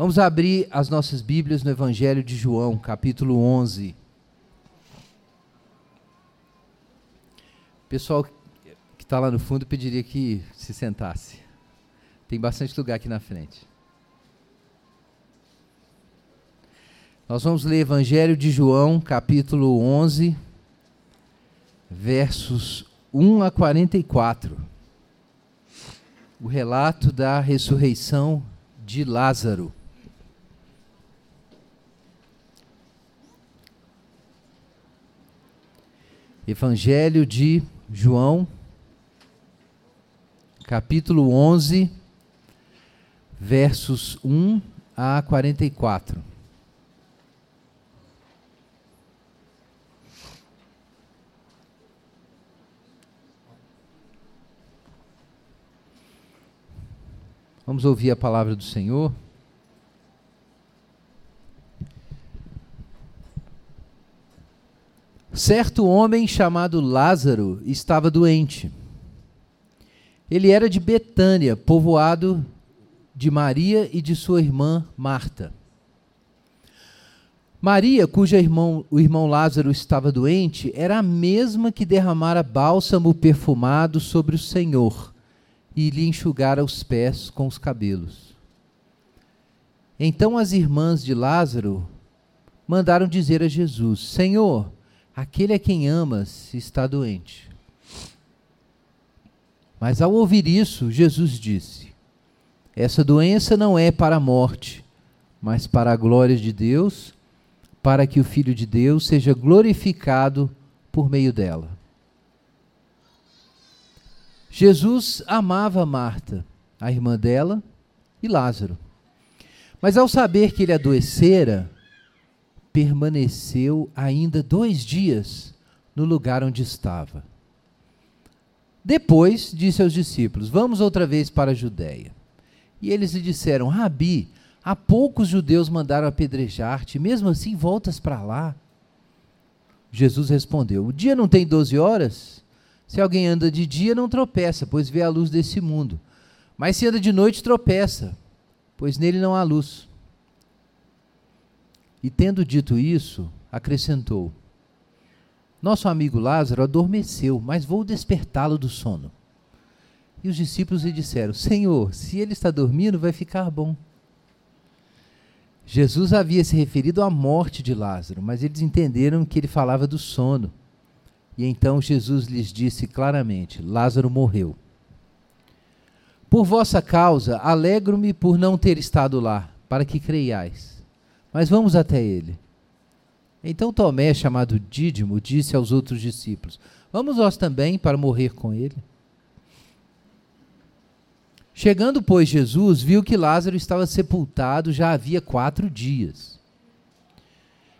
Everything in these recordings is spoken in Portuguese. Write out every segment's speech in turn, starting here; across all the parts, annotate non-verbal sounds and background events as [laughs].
Vamos abrir as nossas Bíblias no Evangelho de João, capítulo 11. Pessoal que está lá no fundo, pediria que se sentasse. Tem bastante lugar aqui na frente. Nós vamos ler Evangelho de João, capítulo 11, versos 1 a 44. O relato da ressurreição de Lázaro. Evangelho de João, capítulo 11, versos 1 a 44. Vamos ouvir a palavra do Senhor. Certo homem chamado Lázaro estava doente. Ele era de Betânia, povoado de Maria e de sua irmã Marta. Maria, cujo irmão, o irmão Lázaro estava doente, era a mesma que derramara bálsamo perfumado sobre o Senhor e lhe enxugara os pés com os cabelos. Então as irmãs de Lázaro mandaram dizer a Jesus: Senhor, Aquele a quem amas está doente. Mas ao ouvir isso, Jesus disse: Essa doença não é para a morte, mas para a glória de Deus, para que o Filho de Deus seja glorificado por meio dela. Jesus amava Marta, a irmã dela, e Lázaro. Mas ao saber que ele adoecera, permaneceu ainda dois dias no lugar onde estava. Depois disse aos discípulos: Vamos outra vez para a Judéia. E eles lhe disseram: Rabi, há poucos judeus mandaram apedrejar-te, mesmo assim voltas para lá. Jesus respondeu: O dia não tem doze horas? Se alguém anda de dia, não tropeça, pois vê a luz desse mundo. Mas se anda de noite, tropeça, pois nele não há luz. E tendo dito isso, acrescentou: Nosso amigo Lázaro adormeceu, mas vou despertá-lo do sono. E os discípulos lhe disseram: Senhor, se ele está dormindo, vai ficar bom. Jesus havia se referido à morte de Lázaro, mas eles entenderam que ele falava do sono. E então Jesus lhes disse claramente: Lázaro morreu. Por vossa causa, alegro-me por não ter estado lá, para que creiais. Mas vamos até ele. Então Tomé, chamado Dídimo, disse aos outros discípulos: Vamos nós também para morrer com ele? Chegando, pois, Jesus, viu que Lázaro estava sepultado já havia quatro dias.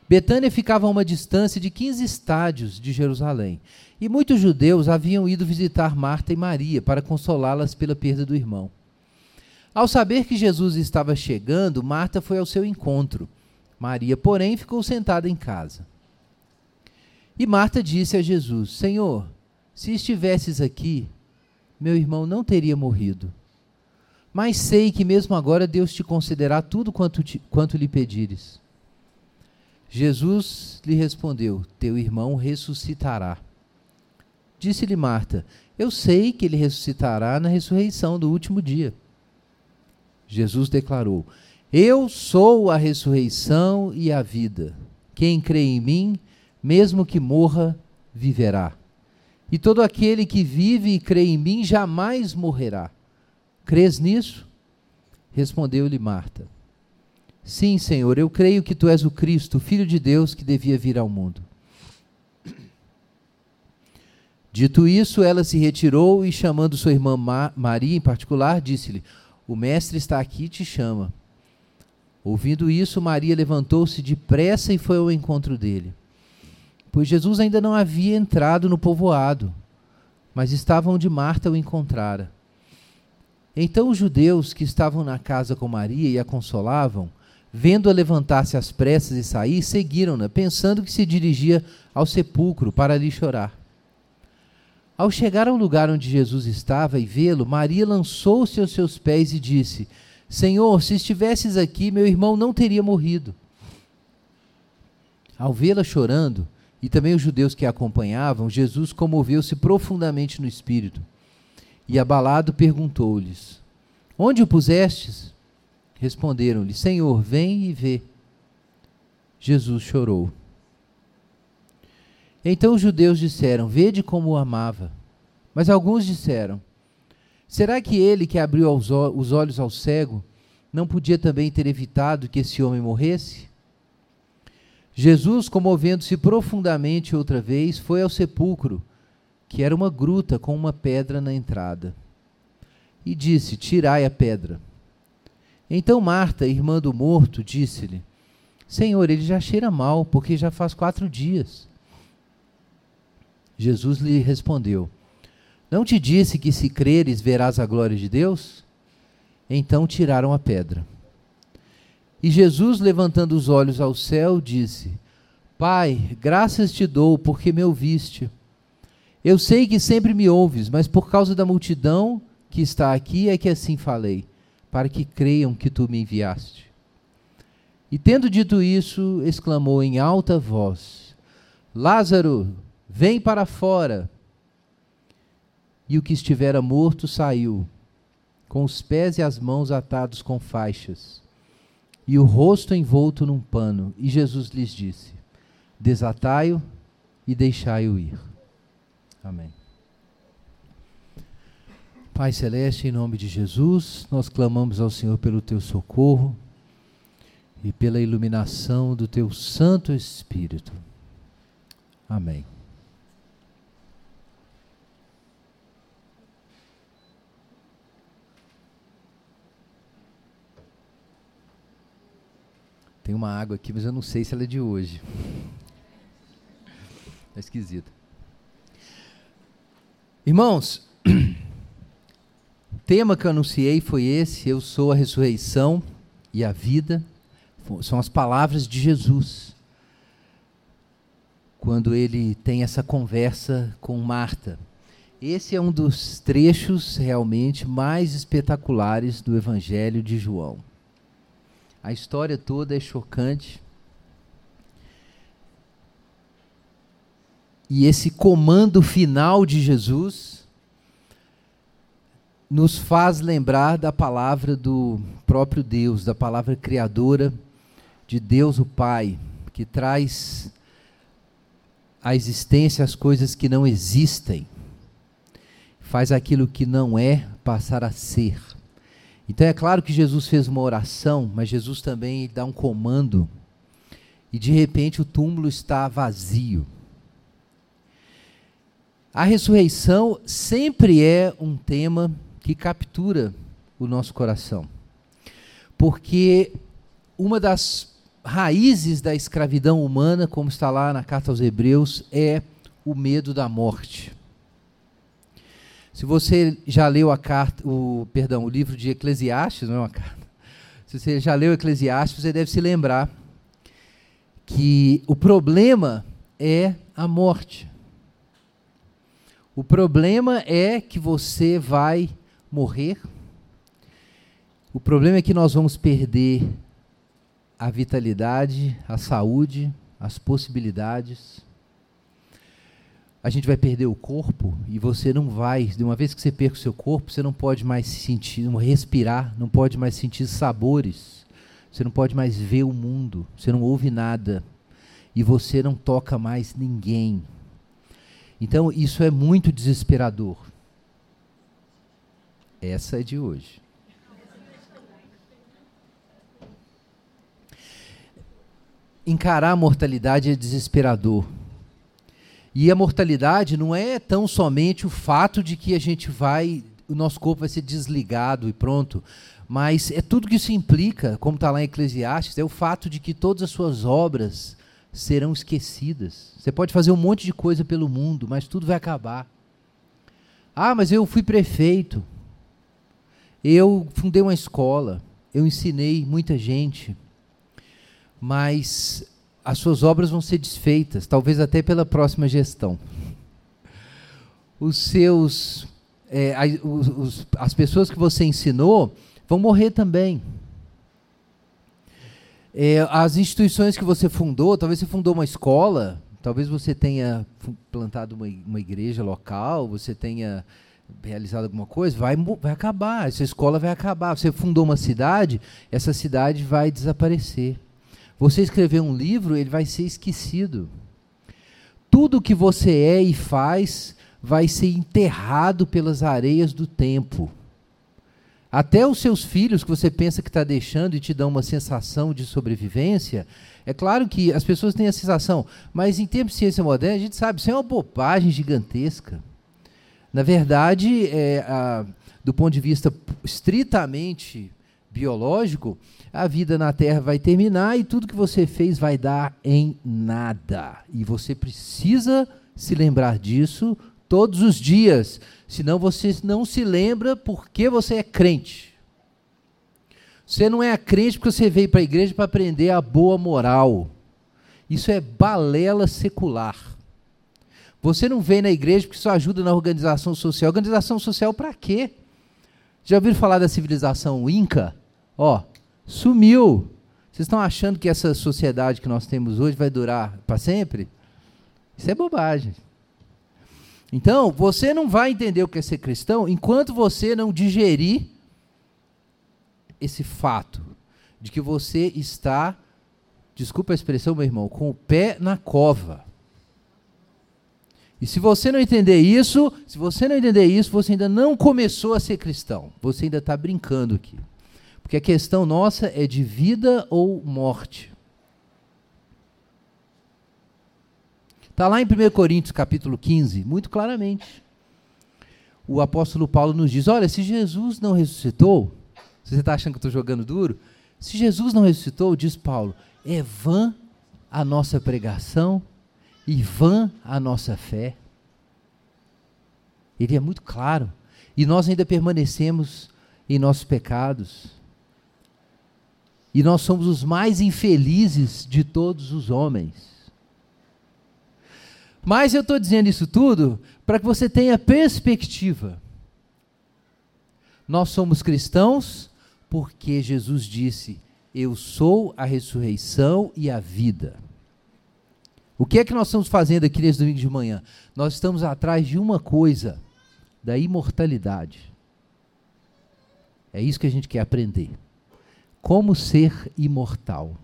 Betânia ficava a uma distância de 15 estádios de Jerusalém, e muitos judeus haviam ido visitar Marta e Maria para consolá-las pela perda do irmão. Ao saber que Jesus estava chegando, Marta foi ao seu encontro Maria, porém, ficou sentada em casa. E Marta disse a Jesus: Senhor, se estivesses aqui, meu irmão não teria morrido. Mas sei que mesmo agora Deus te concederá tudo quanto, te, quanto lhe pedires. Jesus lhe respondeu: Teu irmão ressuscitará. Disse-lhe Marta: Eu sei que ele ressuscitará na ressurreição do último dia. Jesus declarou: eu sou a ressurreição e a vida. Quem crê em mim, mesmo que morra, viverá. E todo aquele que vive e crê em mim jamais morrerá. Crês nisso? Respondeu-lhe Marta. Sim, Senhor, eu creio que tu és o Cristo, o Filho de Deus que devia vir ao mundo. Dito isso, ela se retirou e, chamando sua irmã Maria em particular, disse-lhe: O mestre está aqui e te chama. Ouvindo isso, Maria levantou-se depressa e foi ao encontro dele. Pois Jesus ainda não havia entrado no povoado, mas estava onde Marta o encontrara. Então os judeus que estavam na casa com Maria e a consolavam, vendo-a levantar-se às pressas e sair, seguiram-na, pensando que se dirigia ao sepulcro para ali chorar. Ao chegar ao lugar onde Jesus estava e vê-lo, Maria lançou-se aos seus pés e disse: Senhor, se estivesses aqui, meu irmão não teria morrido. Ao vê-la chorando, e também os judeus que a acompanhavam, Jesus comoveu-se profundamente no espírito. E abalado perguntou-lhes: Onde o pusestes? Responderam-lhe: Senhor, vem e vê. Jesus chorou. Então os judeus disseram: Vede como o amava. Mas alguns disseram: Será que ele que abriu os olhos ao cego não podia também ter evitado que esse homem morresse? Jesus, comovendo-se profundamente outra vez, foi ao sepulcro, que era uma gruta com uma pedra na entrada, e disse: Tirai a pedra. Então Marta, irmã do morto, disse-lhe: Senhor, ele já cheira mal, porque já faz quatro dias. Jesus lhe respondeu: não te disse que se creres verás a glória de Deus? Então tiraram a pedra. E Jesus, levantando os olhos ao céu, disse: Pai, graças te dou porque me ouviste. Eu sei que sempre me ouves, mas por causa da multidão que está aqui é que assim falei, para que creiam que tu me enviaste. E tendo dito isso, exclamou em alta voz: Lázaro, vem para fora e o que estivera morto saiu, com os pés e as mãos atados com faixas, e o rosto envolto num pano. E Jesus lhes disse: Desatai-o e deixai-o ir. Amém. Pai Celeste, em nome de Jesus, nós clamamos ao Senhor pelo teu socorro e pela iluminação do teu Santo Espírito. Amém. Tem uma água aqui, mas eu não sei se ela é de hoje. É esquisita. Irmãos, o [clears throat] tema que eu anunciei foi esse: Eu sou a ressurreição e a vida. São as palavras de Jesus. Quando ele tem essa conversa com Marta. Esse é um dos trechos realmente mais espetaculares do Evangelho de João. A história toda é chocante. E esse comando final de Jesus nos faz lembrar da palavra do próprio Deus, da palavra criadora de Deus o Pai, que traz à existência as coisas que não existem, faz aquilo que não é passar a ser. Então é claro que Jesus fez uma oração, mas Jesus também dá um comando. E de repente o túmulo está vazio. A ressurreição sempre é um tema que captura o nosso coração. Porque uma das raízes da escravidão humana, como está lá na carta aos Hebreus, é o medo da morte. Se você já leu a carta, o, perdão, o livro de Eclesiastes, não é uma carta. Se você já leu Eclesiastes, você deve se lembrar que o problema é a morte. O problema é que você vai morrer. O problema é que nós vamos perder a vitalidade, a saúde, as possibilidades a gente vai perder o corpo e você não vai, de uma vez que você perca o seu corpo, você não pode mais sentir, respirar, não pode mais sentir sabores, você não pode mais ver o mundo, você não ouve nada e você não toca mais ninguém. Então isso é muito desesperador. Essa é de hoje. Encarar a mortalidade é desesperador e a mortalidade não é tão somente o fato de que a gente vai, o nosso corpo vai ser desligado e pronto, mas é tudo que isso implica, como está lá em Eclesiastes, é o fato de que todas as suas obras serão esquecidas. Você pode fazer um monte de coisa pelo mundo, mas tudo vai acabar. Ah, mas eu fui prefeito, eu fundei uma escola, eu ensinei muita gente, mas as suas obras vão ser desfeitas, talvez até pela próxima gestão. Os seus, é, os, as pessoas que você ensinou vão morrer também. É, as instituições que você fundou, talvez você fundou uma escola, talvez você tenha plantado uma, uma igreja local, você tenha realizado alguma coisa, vai, vai acabar, essa escola vai acabar. Você fundou uma cidade, essa cidade vai desaparecer. Você escreveu um livro, ele vai ser esquecido. Tudo que você é e faz vai ser enterrado pelas areias do tempo. Até os seus filhos que você pensa que está deixando e te dão uma sensação de sobrevivência, é claro que as pessoas têm a sensação, mas em termos de ciência moderna, a gente sabe, isso é uma bobagem gigantesca. Na verdade, é, a, do ponto de vista estritamente biológico, a vida na Terra vai terminar e tudo que você fez vai dar em nada. E você precisa se lembrar disso todos os dias, senão você não se lembra porque você é crente. Você não é crente porque você veio para a igreja para aprender a boa moral. Isso é balela secular. Você não vem na igreja porque isso ajuda na organização social. Organização social para quê? Já ouviram falar da civilização Inca? Ó, sumiu. Vocês estão achando que essa sociedade que nós temos hoje vai durar para sempre? Isso é bobagem. Então, você não vai entender o que é ser cristão enquanto você não digerir esse fato de que você está, desculpa a expressão, meu irmão, com o pé na cova. E se você não entender isso, se você não entender isso, você ainda não começou a ser cristão. Você ainda está brincando aqui. Porque a questão nossa é de vida ou morte. Está lá em 1 Coríntios capítulo 15, muito claramente. O apóstolo Paulo nos diz: olha, se Jesus não ressuscitou, você está achando que eu estou jogando duro, se Jesus não ressuscitou, diz Paulo, é vã a nossa pregação e vã a nossa fé. Ele é muito claro. E nós ainda permanecemos em nossos pecados. E nós somos os mais infelizes de todos os homens. Mas eu estou dizendo isso tudo para que você tenha perspectiva. Nós somos cristãos porque Jesus disse: Eu sou a ressurreição e a vida. O que é que nós estamos fazendo aqui nesse domingo de manhã? Nós estamos atrás de uma coisa, da imortalidade. É isso que a gente quer aprender. Como ser imortal.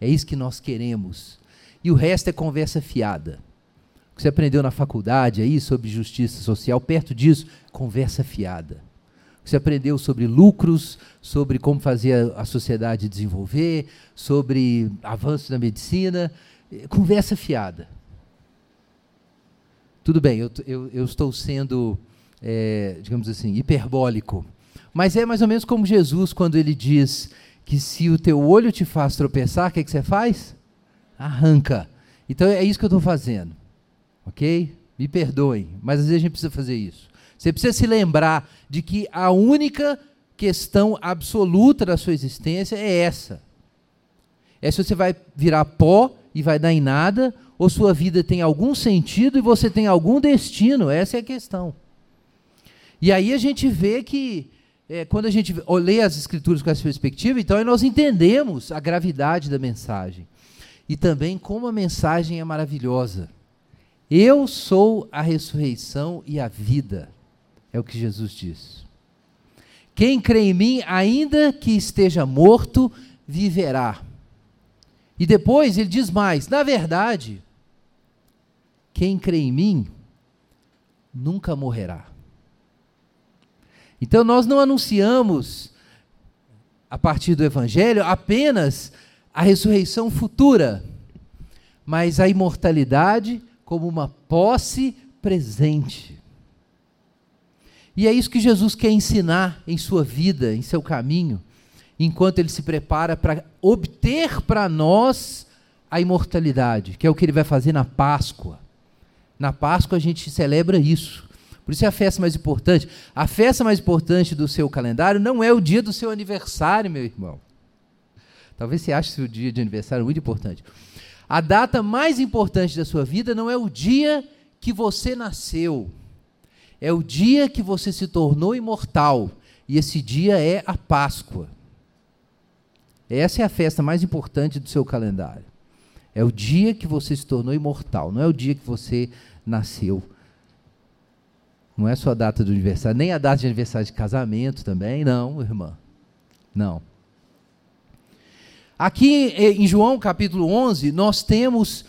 É isso que nós queremos e o resto é conversa fiada. O que você aprendeu na faculdade aí sobre justiça social, perto disso, conversa fiada. O que você aprendeu sobre lucros, sobre como fazer a, sociedade desenvolver, sobre avanços na medicina, eh, conversa fiada. Tudo bem, eu, eu, eu estou sendo, é, digamos assim, hiperbólico. Mas é mais ou menos como Jesus, quando ele diz que se o teu olho te faz tropeçar, o que, é que você faz? arranca. Então é isso que eu estou fazendo. Ok? Me perdoem, mas às vezes a gente precisa fazer isso. Você precisa se lembrar de que a única questão absoluta da sua existência é essa. É se você vai virar pó e vai dar em nada, ou sua vida tem algum sentido e você tem algum destino. Essa é a questão. E aí a gente vê que, é, quando a gente lê as escrituras com essa perspectiva, então nós entendemos a gravidade da mensagem e também como a mensagem é maravilhosa. Eu sou a ressurreição e a vida, é o que Jesus diz. Quem crê em mim, ainda que esteja morto, viverá. E depois ele diz mais: na verdade, quem crê em mim nunca morrerá. Então nós não anunciamos a partir do Evangelho apenas a ressurreição futura, mas a imortalidade como uma posse presente. E é isso que Jesus quer ensinar em sua vida, em seu caminho, enquanto ele se prepara para obter para nós a imortalidade, que é o que ele vai fazer na Páscoa. Na Páscoa a gente celebra isso. Por isso é a festa mais importante. A festa mais importante do seu calendário não é o dia do seu aniversário, meu irmão. Talvez você ache seu dia de aniversário muito importante. A data mais importante da sua vida não é o dia que você nasceu, é o dia que você se tornou imortal, E esse dia é a Páscoa. Essa é a festa mais importante do seu calendário. É o dia que você se tornou imortal, não é o dia que você nasceu. Não é só a data do aniversário, nem a data de aniversário de casamento também, não, irmã. Não. Aqui em João capítulo 11, nós temos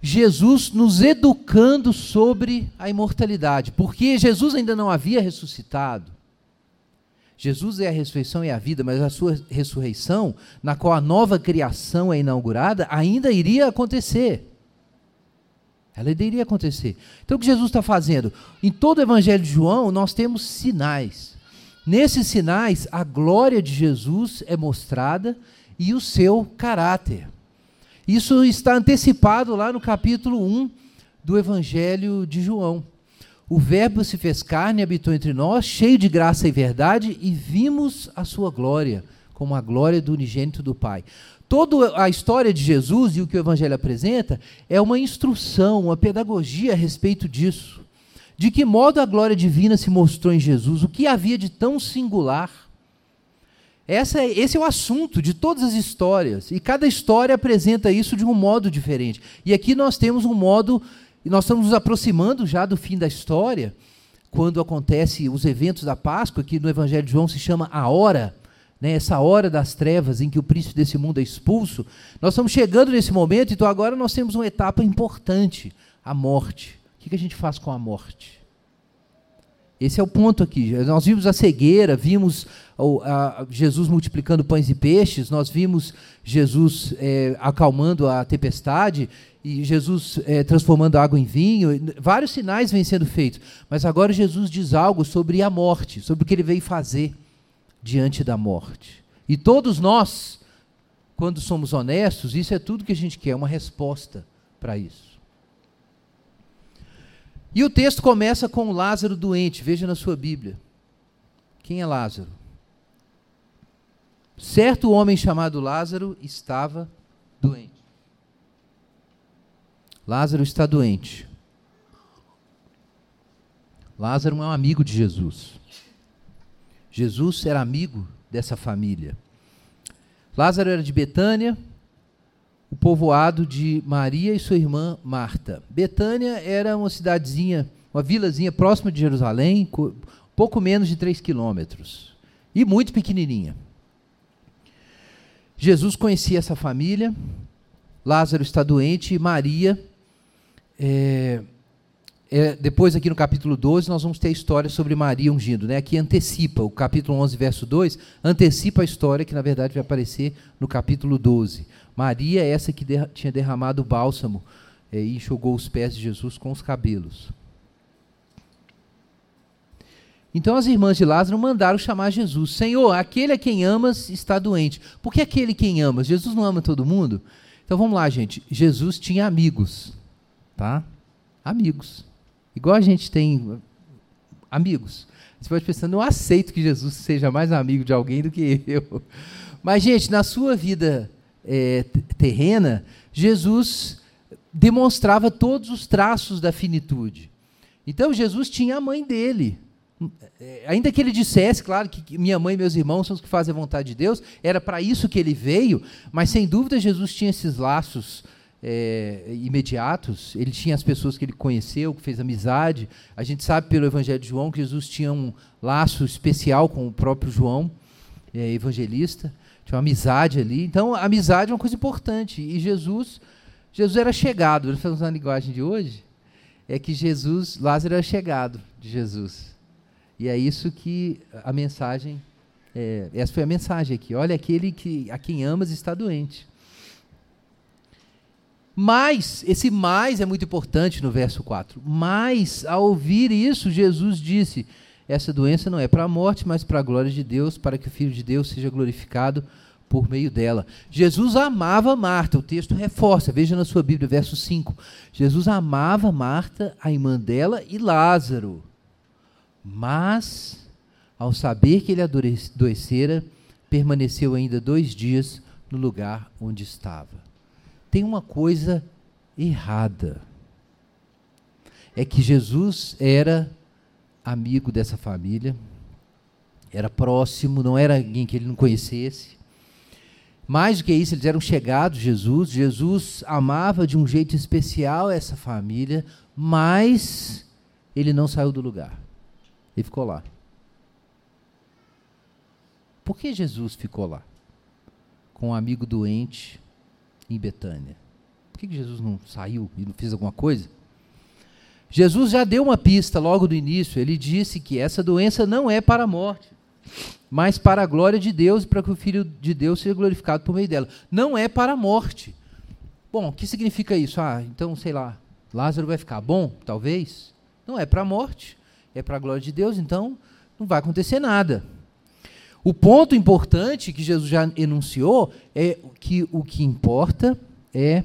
Jesus nos educando sobre a imortalidade, porque Jesus ainda não havia ressuscitado. Jesus é a ressurreição e a vida, mas a sua ressurreição, na qual a nova criação é inaugurada, ainda iria acontecer. Ela iria acontecer. Então o que Jesus está fazendo? Em todo o Evangelho de João, nós temos sinais. Nesses sinais, a glória de Jesus é mostrada e o seu caráter. Isso está antecipado lá no capítulo 1 do Evangelho de João. O Verbo se fez carne e habitou entre nós, cheio de graça e verdade, e vimos a sua glória, como a glória do unigênito do Pai. Toda a história de Jesus e o que o Evangelho apresenta é uma instrução, uma pedagogia a respeito disso. De que modo a glória divina se mostrou em Jesus, o que havia de tão singular. Essa é, esse é o assunto de todas as histórias, e cada história apresenta isso de um modo diferente. E aqui nós temos um modo e nós estamos nos aproximando já do fim da história, quando acontece os eventos da Páscoa, que no Evangelho de João se chama a hora, né, essa hora das trevas em que o príncipe desse mundo é expulso. Nós estamos chegando nesse momento, então agora nós temos uma etapa importante, a morte. O que a gente faz com a morte? Esse é o ponto aqui. Nós vimos a cegueira, vimos Jesus multiplicando pães e peixes, nós vimos Jesus é, acalmando a tempestade e Jesus é, transformando água em vinho. Vários sinais vêm sendo feitos. Mas agora Jesus diz algo sobre a morte, sobre o que ele veio fazer diante da morte. E todos nós, quando somos honestos, isso é tudo que a gente quer, uma resposta para isso. E o texto começa com Lázaro doente, veja na sua Bíblia. Quem é Lázaro? Certo homem chamado Lázaro estava doente. Lázaro está doente. Lázaro é um amigo de Jesus. Jesus era amigo dessa família. Lázaro era de Betânia, o povoado de Maria e sua irmã Marta. Betânia era uma cidadezinha, uma vilazinha próxima de Jerusalém, pouco menos de 3 quilômetros, e muito pequenininha. Jesus conhecia essa família, Lázaro está doente e Maria. É, é, depois, aqui no capítulo 12, nós vamos ter a história sobre Maria ungindo. Né? Aqui antecipa, o capítulo 11, verso 2, antecipa a história que, na verdade, vai aparecer no capítulo 12. Maria é essa que derra tinha derramado o bálsamo é, e enxugou os pés de Jesus com os cabelos. Então as irmãs de Lázaro mandaram chamar Jesus. Senhor, aquele a quem amas está doente. Por que aquele quem amas? Jesus não ama todo mundo? Então vamos lá, gente. Jesus tinha amigos, tá? Amigos. Igual a gente tem amigos. Você pode pensar, não aceito que Jesus seja mais amigo de alguém do que eu. Mas, gente, na sua vida é, terrena, Jesus demonstrava todos os traços da finitude. Então, Jesus tinha a mãe dele. É, ainda que ele dissesse, claro, que minha mãe e meus irmãos são os que fazem a vontade de Deus, era para isso que ele veio, mas sem dúvida Jesus tinha esses laços é, imediatos, ele tinha as pessoas que ele conheceu, que fez amizade. A gente sabe pelo Evangelho de João que Jesus tinha um laço especial com o próprio João, é, evangelista tinha uma amizade ali. Então, a amizade é uma coisa importante. E Jesus, Jesus era chegado. Ele usando a linguagem de hoje, é que Jesus, Lázaro era chegado de Jesus. E é isso que a mensagem, é, essa foi a mensagem aqui. Olha, aquele que a quem amas está doente. Mas, esse mais é muito importante no verso 4. Mas, ao ouvir isso, Jesus disse: essa doença não é para a morte, mas para a glória de Deus, para que o Filho de Deus seja glorificado por meio dela. Jesus amava Marta, o texto reforça, veja na sua Bíblia, verso 5. Jesus amava Marta, a irmã dela e Lázaro. Mas, ao saber que ele adoecera, permaneceu ainda dois dias no lugar onde estava. Tem uma coisa errada. É que Jesus era amigo dessa família, era próximo, não era alguém que ele não conhecesse. Mais do que isso, eles eram chegados Jesus. Jesus amava de um jeito especial essa família, mas ele não saiu do lugar. Ele ficou lá. Por que Jesus ficou lá? Com um amigo doente em Betânia. Por que Jesus não saiu e não fez alguma coisa? Jesus já deu uma pista logo do início. Ele disse que essa doença não é para a morte, mas para a glória de Deus e para que o Filho de Deus seja glorificado por meio dela. Não é para a morte. Bom, o que significa isso? Ah, então, sei lá, Lázaro vai ficar bom, talvez. Não é para a morte, é para a glória de Deus, então não vai acontecer nada. O ponto importante que Jesus já enunciou é que o que importa é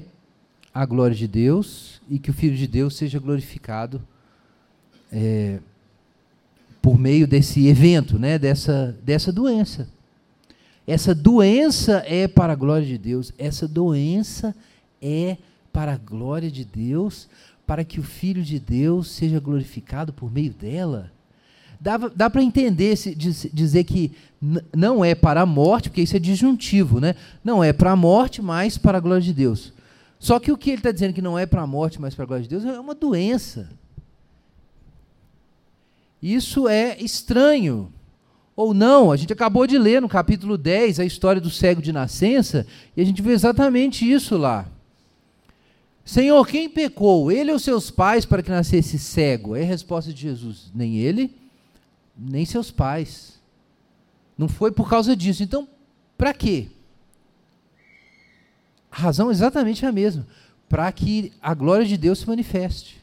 a glória de Deus e que o Filho de Deus seja glorificado é, por meio desse evento, né, dessa, dessa doença. Essa doença é para a glória de Deus, essa doença é para a glória de Deus, para que o Filho de Deus seja glorificado por meio dela. Dá, dá para entender, se, dizer que não é para a morte, porque isso é disjuntivo, né? Não é para a morte, mas para a glória de Deus. Só que o que ele está dizendo que não é para a morte, mas para a glória de Deus, é uma doença. Isso é estranho. Ou não, a gente acabou de ler no capítulo 10 a história do cego de nascença, e a gente vê exatamente isso lá. Senhor, quem pecou? Ele ou seus pais para que nascesse cego? É a resposta de Jesus: nem ele, nem seus pais. Não foi por causa disso. Então, para quê? A razão é exatamente a mesma. Para que a glória de Deus se manifeste.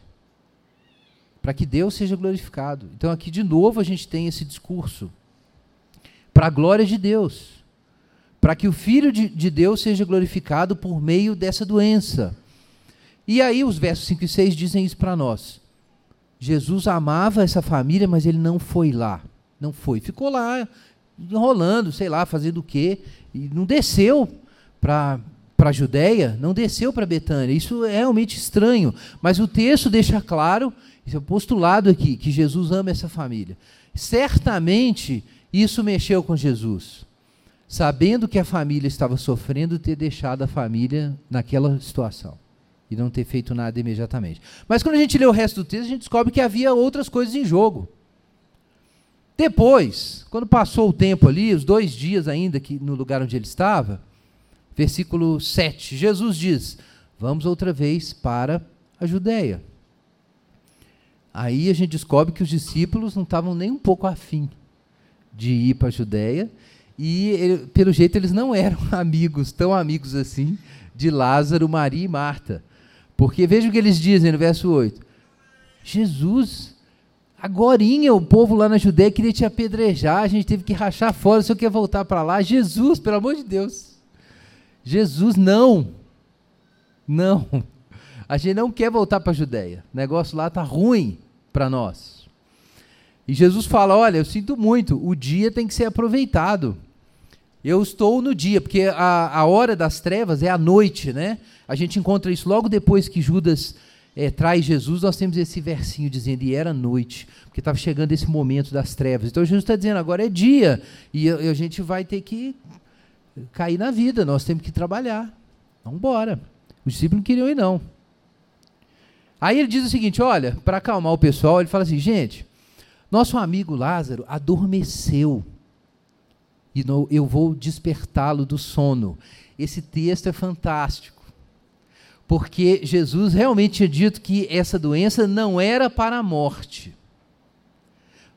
Para que Deus seja glorificado. Então, aqui de novo a gente tem esse discurso. Para a glória de Deus. Para que o Filho de, de Deus seja glorificado por meio dessa doença. E aí, os versos 5 e 6 dizem isso para nós. Jesus amava essa família, mas ele não foi lá. Não foi. Ficou lá enrolando, sei lá, fazendo o quê. E não desceu para a Judéia, não desceu para Betânia. Isso é realmente estranho, mas o texto deixa claro, esse é postulado aqui, que Jesus ama essa família. Certamente isso mexeu com Jesus. Sabendo que a família estava sofrendo, ter deixado a família naquela situação e não ter feito nada imediatamente. Mas quando a gente lê o resto do texto, a gente descobre que havia outras coisas em jogo. Depois, quando passou o tempo ali, os dois dias ainda que no lugar onde ele estava, versículo 7, Jesus diz: Vamos outra vez para a Judéia. Aí a gente descobre que os discípulos não estavam nem um pouco afim de ir para a Judéia, e ele, pelo jeito eles não eram [laughs] amigos, tão amigos assim, de Lázaro, Maria e Marta. Porque veja o que eles dizem no verso 8: Jesus, agorinha o povo lá na Judéia queria te apedrejar, a gente teve que rachar fora, o senhor quer voltar para lá? Jesus, pelo amor de Deus. Jesus, não. Não. A gente não quer voltar para a Judéia. O negócio lá está ruim para nós. E Jesus fala: Olha, eu sinto muito, o dia tem que ser aproveitado. Eu estou no dia, porque a, a hora das trevas é a noite, né? A gente encontra isso logo depois que Judas é, traz Jesus, nós temos esse versinho dizendo, e era noite, porque estava chegando esse momento das trevas. Então Jesus está dizendo, agora é dia, e a, gente vai ter que cair na vida, nós temos que trabalhar. Vamos embora. Os discípulos não queriam ir, não. Aí ele diz o seguinte: olha, para acalmar o pessoal, ele fala assim, gente, nosso amigo Lázaro adormeceu. E no, eu vou despertá-lo do sono. Esse texto é fantástico. Porque Jesus realmente tinha dito que essa doença não era para a morte,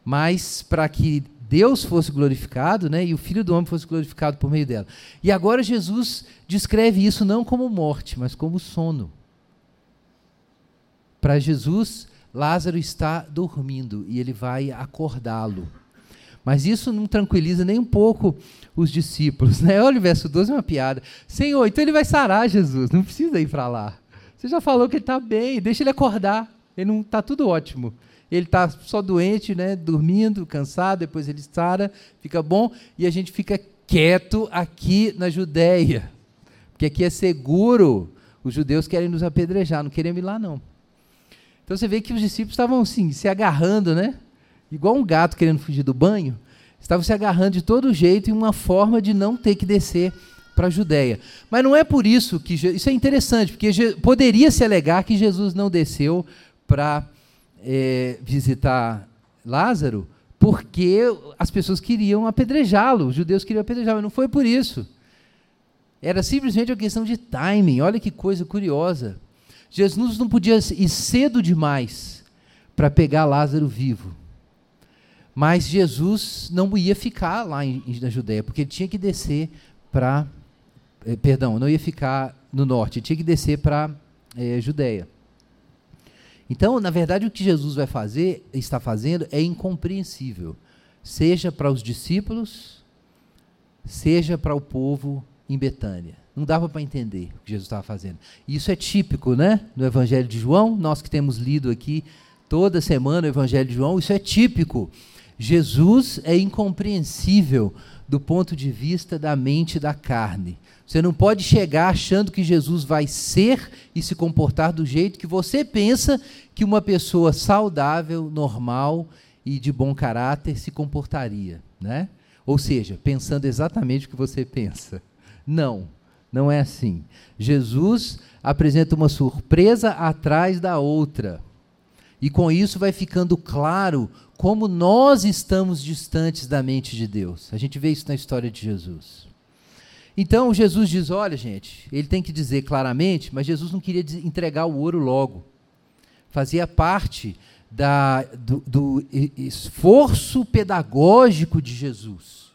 mas para que Deus fosse glorificado, né, e o Filho do Homem fosse glorificado por meio dela. E agora Jesus descreve isso não como morte, mas como sono. Para Jesus, Lázaro está dormindo e ele vai acordá-lo. Mas isso não tranquiliza nem um pouco os discípulos. Né? Olha o verso 12, é uma piada. Senhor, então ele vai sarar Jesus, não precisa ir para lá. Você já falou que ele está bem, deixa ele acordar. Ele não está tudo ótimo ele está só doente, né, dormindo, cansado, depois ele sara, fica bom, e a gente fica quieto aqui na Judéia, porque aqui é seguro. Os judeus querem nos apedrejar, não queremos ir lá não. Então você vê que os discípulos estavam assim, se agarrando, né? Igual um gato querendo fugir do banho. estavam se agarrando de todo jeito em uma forma de não ter que descer para a Judéia. Mas não é por isso que. Isso é interessante, porque poderia se alegar que Jesus não desceu para é, visitar Lázaro, porque as pessoas queriam apedrejá-lo, os judeus queriam apedrejá-lo, mas não foi por isso. Era simplesmente uma questão de timing. Olha que coisa curiosa. Jesus não podia ir cedo demais para pegar Lázaro vivo. Mas Jesus não ia ficar lá em, na Judéia, porque ele tinha que descer para. Eh, perdão, não ia ficar no norte, ele tinha que descer para eh, Judéia. Então, na verdade, o que Jesus vai fazer, está fazendo, é incompreensível, seja para os discípulos, seja para o povo em Betânia. Não dava para entender o que Jesus estava fazendo. Isso é típico, né? No Evangelho de João, nós que temos lido aqui toda semana o Evangelho de João, isso é típico. Jesus é incompreensível do ponto de vista da mente da carne. Você não pode chegar achando que Jesus vai ser e se comportar do jeito que você pensa que uma pessoa saudável, normal e de bom caráter se comportaria, né? Ou seja, pensando exatamente o que você pensa. Não, não é assim. Jesus apresenta uma surpresa atrás da outra. E com isso vai ficando claro como nós estamos distantes da mente de Deus. A gente vê isso na história de Jesus. Então Jesus diz: olha, gente, ele tem que dizer claramente, mas Jesus não queria entregar o ouro logo. Fazia parte da, do, do esforço pedagógico de Jesus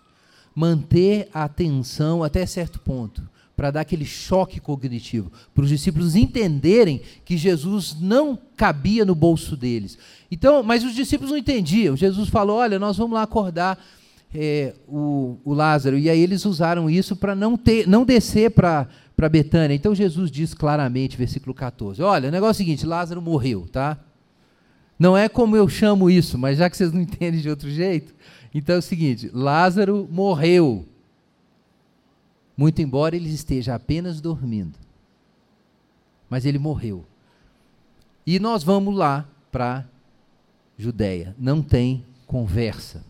manter a atenção até certo ponto, para dar aquele choque cognitivo, para os discípulos entenderem que Jesus não cabia no bolso deles. Então, mas os discípulos não entendiam. Jesus falou: olha, nós vamos lá acordar é, o, o, Lázaro. E aí eles usaram isso para não, ter, não descer para para Betânia. Então Jesus diz claramente, versículo 14: Olha, o negócio é o seguinte: Lázaro morreu, tá? Não é como eu chamo isso, mas já que vocês não entendem de outro jeito, então é o seguinte: Lázaro morreu. Muito embora ele esteja apenas dormindo. Mas ele morreu. E nós vamos lá para Judéia. Não tem conversa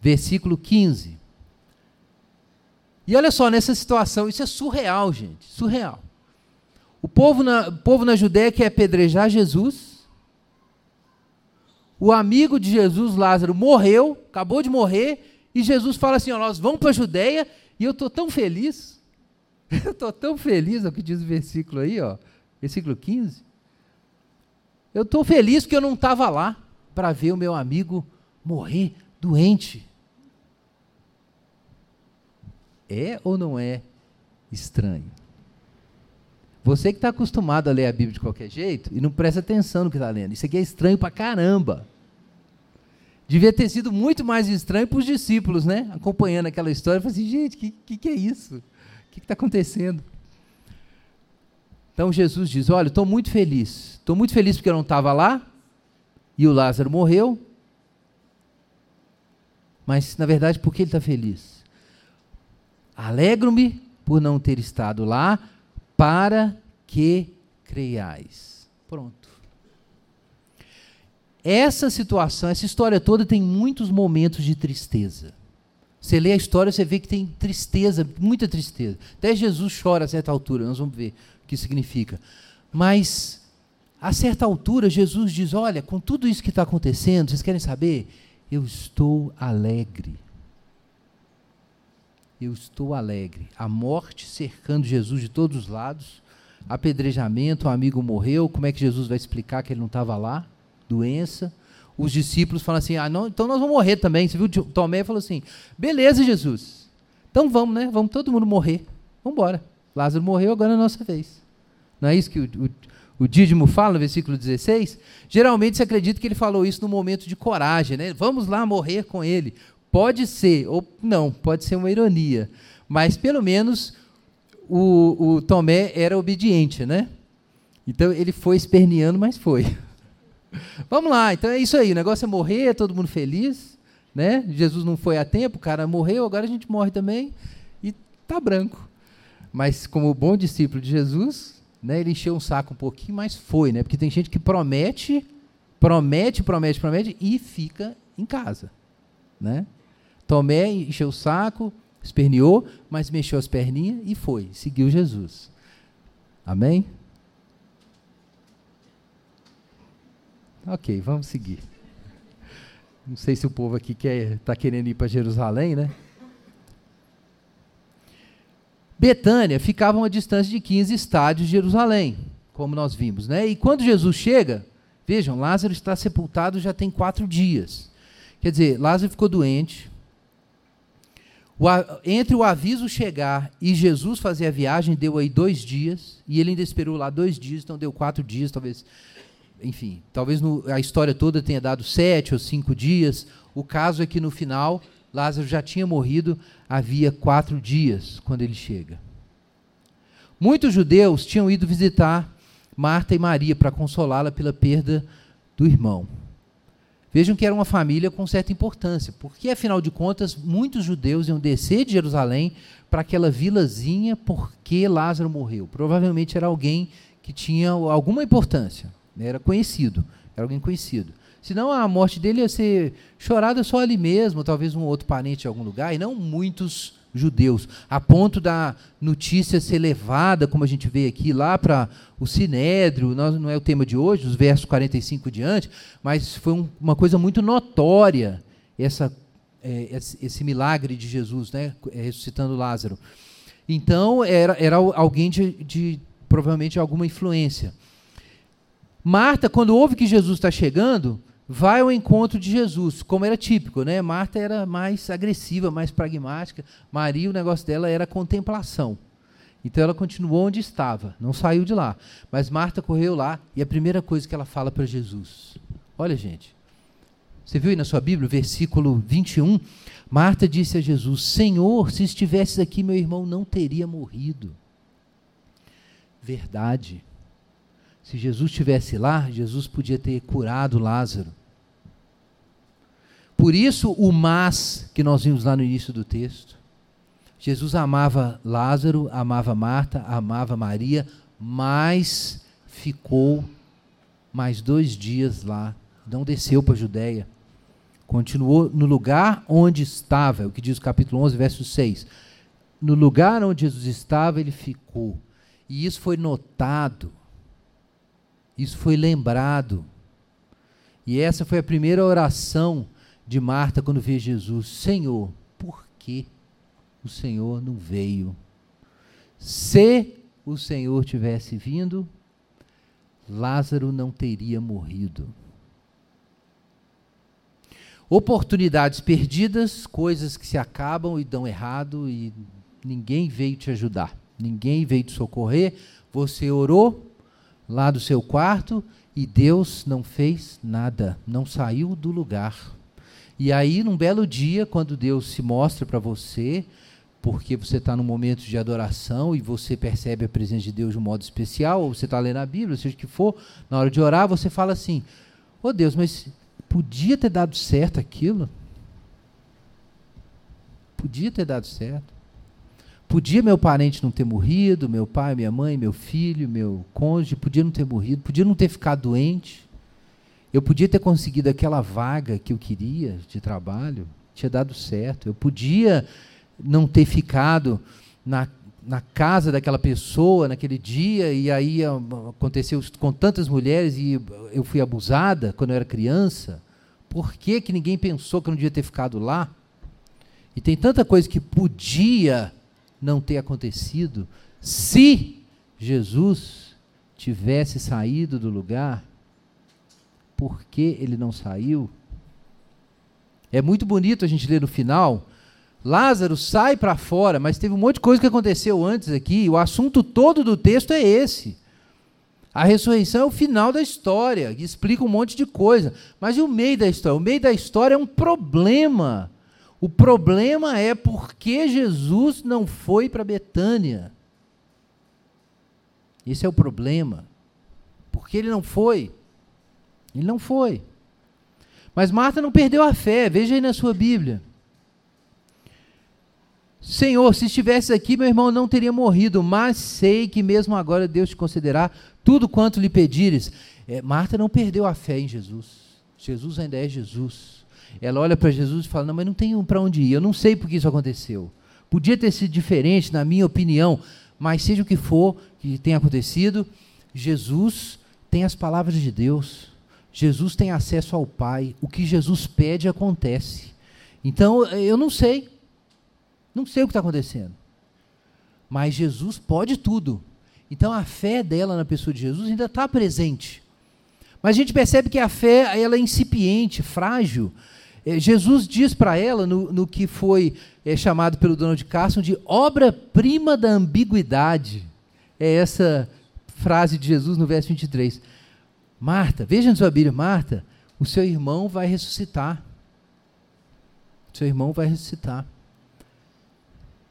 versículo 15. E olha só, nessa situação, isso é surreal, gente, surreal. O povo na, o povo na Judéia quer apedrejar Jesus. O amigo de Jesus, Lázaro, morreu, acabou de morrer, e Jesus fala assim: ó, nós vamos para a Judéia, e eu estou tão feliz. [laughs] Eu estou tão feliz, é o que diz o versículo aí, ó, versículo 15. Eu estou feliz porque eu não estava lá para ver o meu amigo morrer doente. É ou não é estranho? Você que está acostumado a ler a Bíblia de qualquer jeito e não presta atenção no que está lendo. Isso aqui é estranho para caramba. Devia ter sido muito mais estranho para os discípulos, né? Acompanhando aquela história. Falei assim, gente, o que, que, que, é isso? O que está acontecendo? Então Jesus diz: Olha, estou muito feliz. Estou muito feliz porque eu não estava lá e o Lázaro morreu. Mas, na verdade, por que ele está feliz? Alegro-me por não ter estado lá, para que creiais. Pronto. Essa situação, essa história toda tem muitos momentos de tristeza. Você lê a história, você vê que tem tristeza, muita tristeza. Até Jesus chora a certa altura, nós vamos ver o que significa. Mas, a certa altura, Jesus diz: Olha, com tudo isso que está acontecendo, vocês querem saber? Eu estou alegre eu estou alegre. A morte cercando Jesus de todos os lados, apedrejamento, um amigo morreu, como é que Jesus vai explicar que ele não estava lá? Doença. Os discípulos falam assim: ah, não, então nós vamos morrer também. Você viu? Tomé falou assim: beleza, Jesus. Então vamos, né? Vamos todo mundo morrer. Vamos embora. Lázaro morreu, agora é a nossa vez. Não é isso que o, o, o Dídimo fala no versículo 16? Geralmente se acredita que ele falou isso no momento de coragem, né? Vamos lá morrer com ele. Pode ser, ou não, pode ser uma ironia. Mas pelo menos o, o Tomé era obediente, né? Então ele foi esperneando, mas foi. Vamos lá, então é isso aí. O negócio é morrer, é todo mundo feliz. Né? Jesus não foi a tempo, o cara morreu, agora a gente morre também e tá branco. Mas como bom discípulo de Jesus, né, ele encheu um saco um pouquinho, mas foi, né? Porque tem gente que promete, promete, promete, promete e fica em casa, né? Tomé encheu o saco, esperneou, mas mexeu as perninhas e foi, seguiu Jesus. Amém? Ok, vamos seguir. Não sei se o povo aqui está querendo ir para Jerusalém, né? Betânia ficava a uma distância de 15 estádios de Jerusalém, como nós vimos, né? E quando Jesus chega, vejam, Lázaro está sepultado já tem quatro dias. Quer dizer, Lázaro ficou doente. O, entre o aviso chegar e Jesus fazer a viagem, deu aí dois dias, e ele ainda esperou lá dois dias, então deu quatro dias, talvez enfim, talvez no, a história toda tenha dado sete ou cinco dias. O caso é que no final, Lázaro já tinha morrido havia quatro dias quando ele chega. Muitos judeus tinham ido visitar Marta e Maria para consolá-la pela perda do irmão. Vejam que era uma família com certa importância, porque afinal de contas, muitos judeus iam descer de Jerusalém para aquela vilazinha porque Lázaro morreu. Provavelmente era alguém que tinha alguma importância. Né? Era conhecido, era alguém conhecido. Senão a morte dele ia ser chorada só ali mesmo, talvez um outro parente em algum lugar, e não muitos judeus, a ponto da notícia ser levada, como a gente vê aqui, lá para o Sinédrio, não é o tema de hoje, os versos 45 diante, mas foi um, uma coisa muito notória essa, é, esse, esse, milagre de Jesus, né, ressuscitando Lázaro. Então, era, era alguém de, de provavelmente alguma influência. Marta, quando ouve que Jesus está chegando, vai ao encontro de Jesus, como era típico, né? Marta era mais agressiva, mais pragmática. Maria, o negócio dela era contemplação. Então ela continuou onde estava, não saiu de lá. Mas Marta correu lá e a primeira coisa que ela fala para Jesus. Olha, gente. Você viu aí na sua Bíblia, versículo 21? Marta disse a Jesus: Senhor, se estivesses aqui, meu irmão não teria morrido. Verdade. Se Jesus estivesse lá, Jesus podia ter curado Lázaro. Por isso, o mas que nós vimos lá no início do texto. Jesus amava Lázaro, amava Marta, amava Maria, mas ficou mais dois dias lá, não desceu para a Judéia. Continuou no lugar onde estava, é o que diz o capítulo 11, verso 6. No lugar onde Jesus estava, ele ficou. E isso foi notado isso foi lembrado. E essa foi a primeira oração de Marta quando vê Jesus: Senhor, por que o Senhor não veio? Se o Senhor tivesse vindo, Lázaro não teria morrido. Oportunidades perdidas, coisas que se acabam e dão errado e ninguém veio te ajudar, ninguém veio te socorrer. Você orou, lá do seu quarto e Deus não fez nada, não saiu do lugar. E aí, num belo dia, quando Deus se mostra para você, porque você está num momento de adoração e você percebe a presença de Deus de um modo especial, ou você está lendo a Bíblia, seja o que for, na hora de orar, você fala assim: Ô oh Deus, mas podia ter dado certo aquilo? Podia ter dado certo. Podia meu parente não ter morrido, meu pai, minha mãe, meu filho, meu cônjuge, podia não ter morrido, podia não ter ficado doente. Eu podia ter conseguido aquela vaga que eu queria de trabalho, tinha dado certo. Eu podia não ter ficado na, na casa daquela pessoa naquele dia, e aí aconteceu com tantas mulheres e eu fui abusada quando eu era criança. Por que, que ninguém pensou que eu não devia ter ficado lá? E tem tanta coisa que podia não ter acontecido se Jesus tivesse saído do lugar. Por que ele não saiu? É muito bonito a gente ler no final. Lázaro sai para fora, mas teve um monte de coisa que aconteceu antes aqui. O assunto todo do texto é esse. A ressurreição é o final da história, que explica um monte de coisa. Mas e o meio da história? O meio da história é um problema o problema é porque Jesus não foi para Betânia. Esse é o problema. Porque ele não foi. Ele não foi. Mas Marta não perdeu a fé. Veja aí na sua Bíblia. Senhor, se estivesse aqui, meu irmão não teria morrido, mas sei que mesmo agora Deus te concederá tudo quanto lhe pedires. É, Marta não perdeu a fé em Jesus. Jesus ainda é Jesus. Ela olha para Jesus e fala: Não, mas não tenho para onde ir, eu não sei por que isso aconteceu. Podia ter sido diferente, na minha opinião, mas seja o que for que tenha acontecido, Jesus tem as palavras de Deus. Jesus tem acesso ao Pai. O que Jesus pede acontece. Então, eu não sei. Não sei o que está acontecendo. Mas Jesus pode tudo. Então, a fé dela na pessoa de Jesus ainda está presente. Mas a gente percebe que a fé ela é incipiente, frágil. É, Jesus diz para ela, no, no, que foi é, chamado pelo Donald Carson de obra-prima da ambiguidade. É essa frase de Jesus no verso 23. Marta, veja na sua Bíblia, Marta, o seu irmão vai ressuscitar. O seu irmão vai ressuscitar.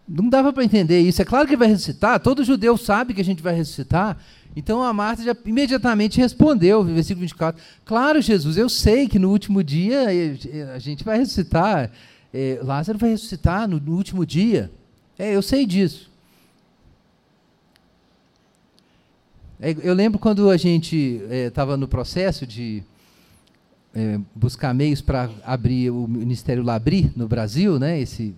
Não dava para entender isso. É claro que vai ressuscitar, todo judeu sabe que a gente vai ressuscitar. Então a Marta já imediatamente respondeu, versículo 24: Claro, Jesus, eu sei que no último dia a gente vai ressuscitar. É, Lázaro vai ressuscitar no, no último dia. É, eu sei disso. É, eu lembro quando a gente estava no processo de buscar meios para abrir o Ministério Labri no Brasil, né? Esse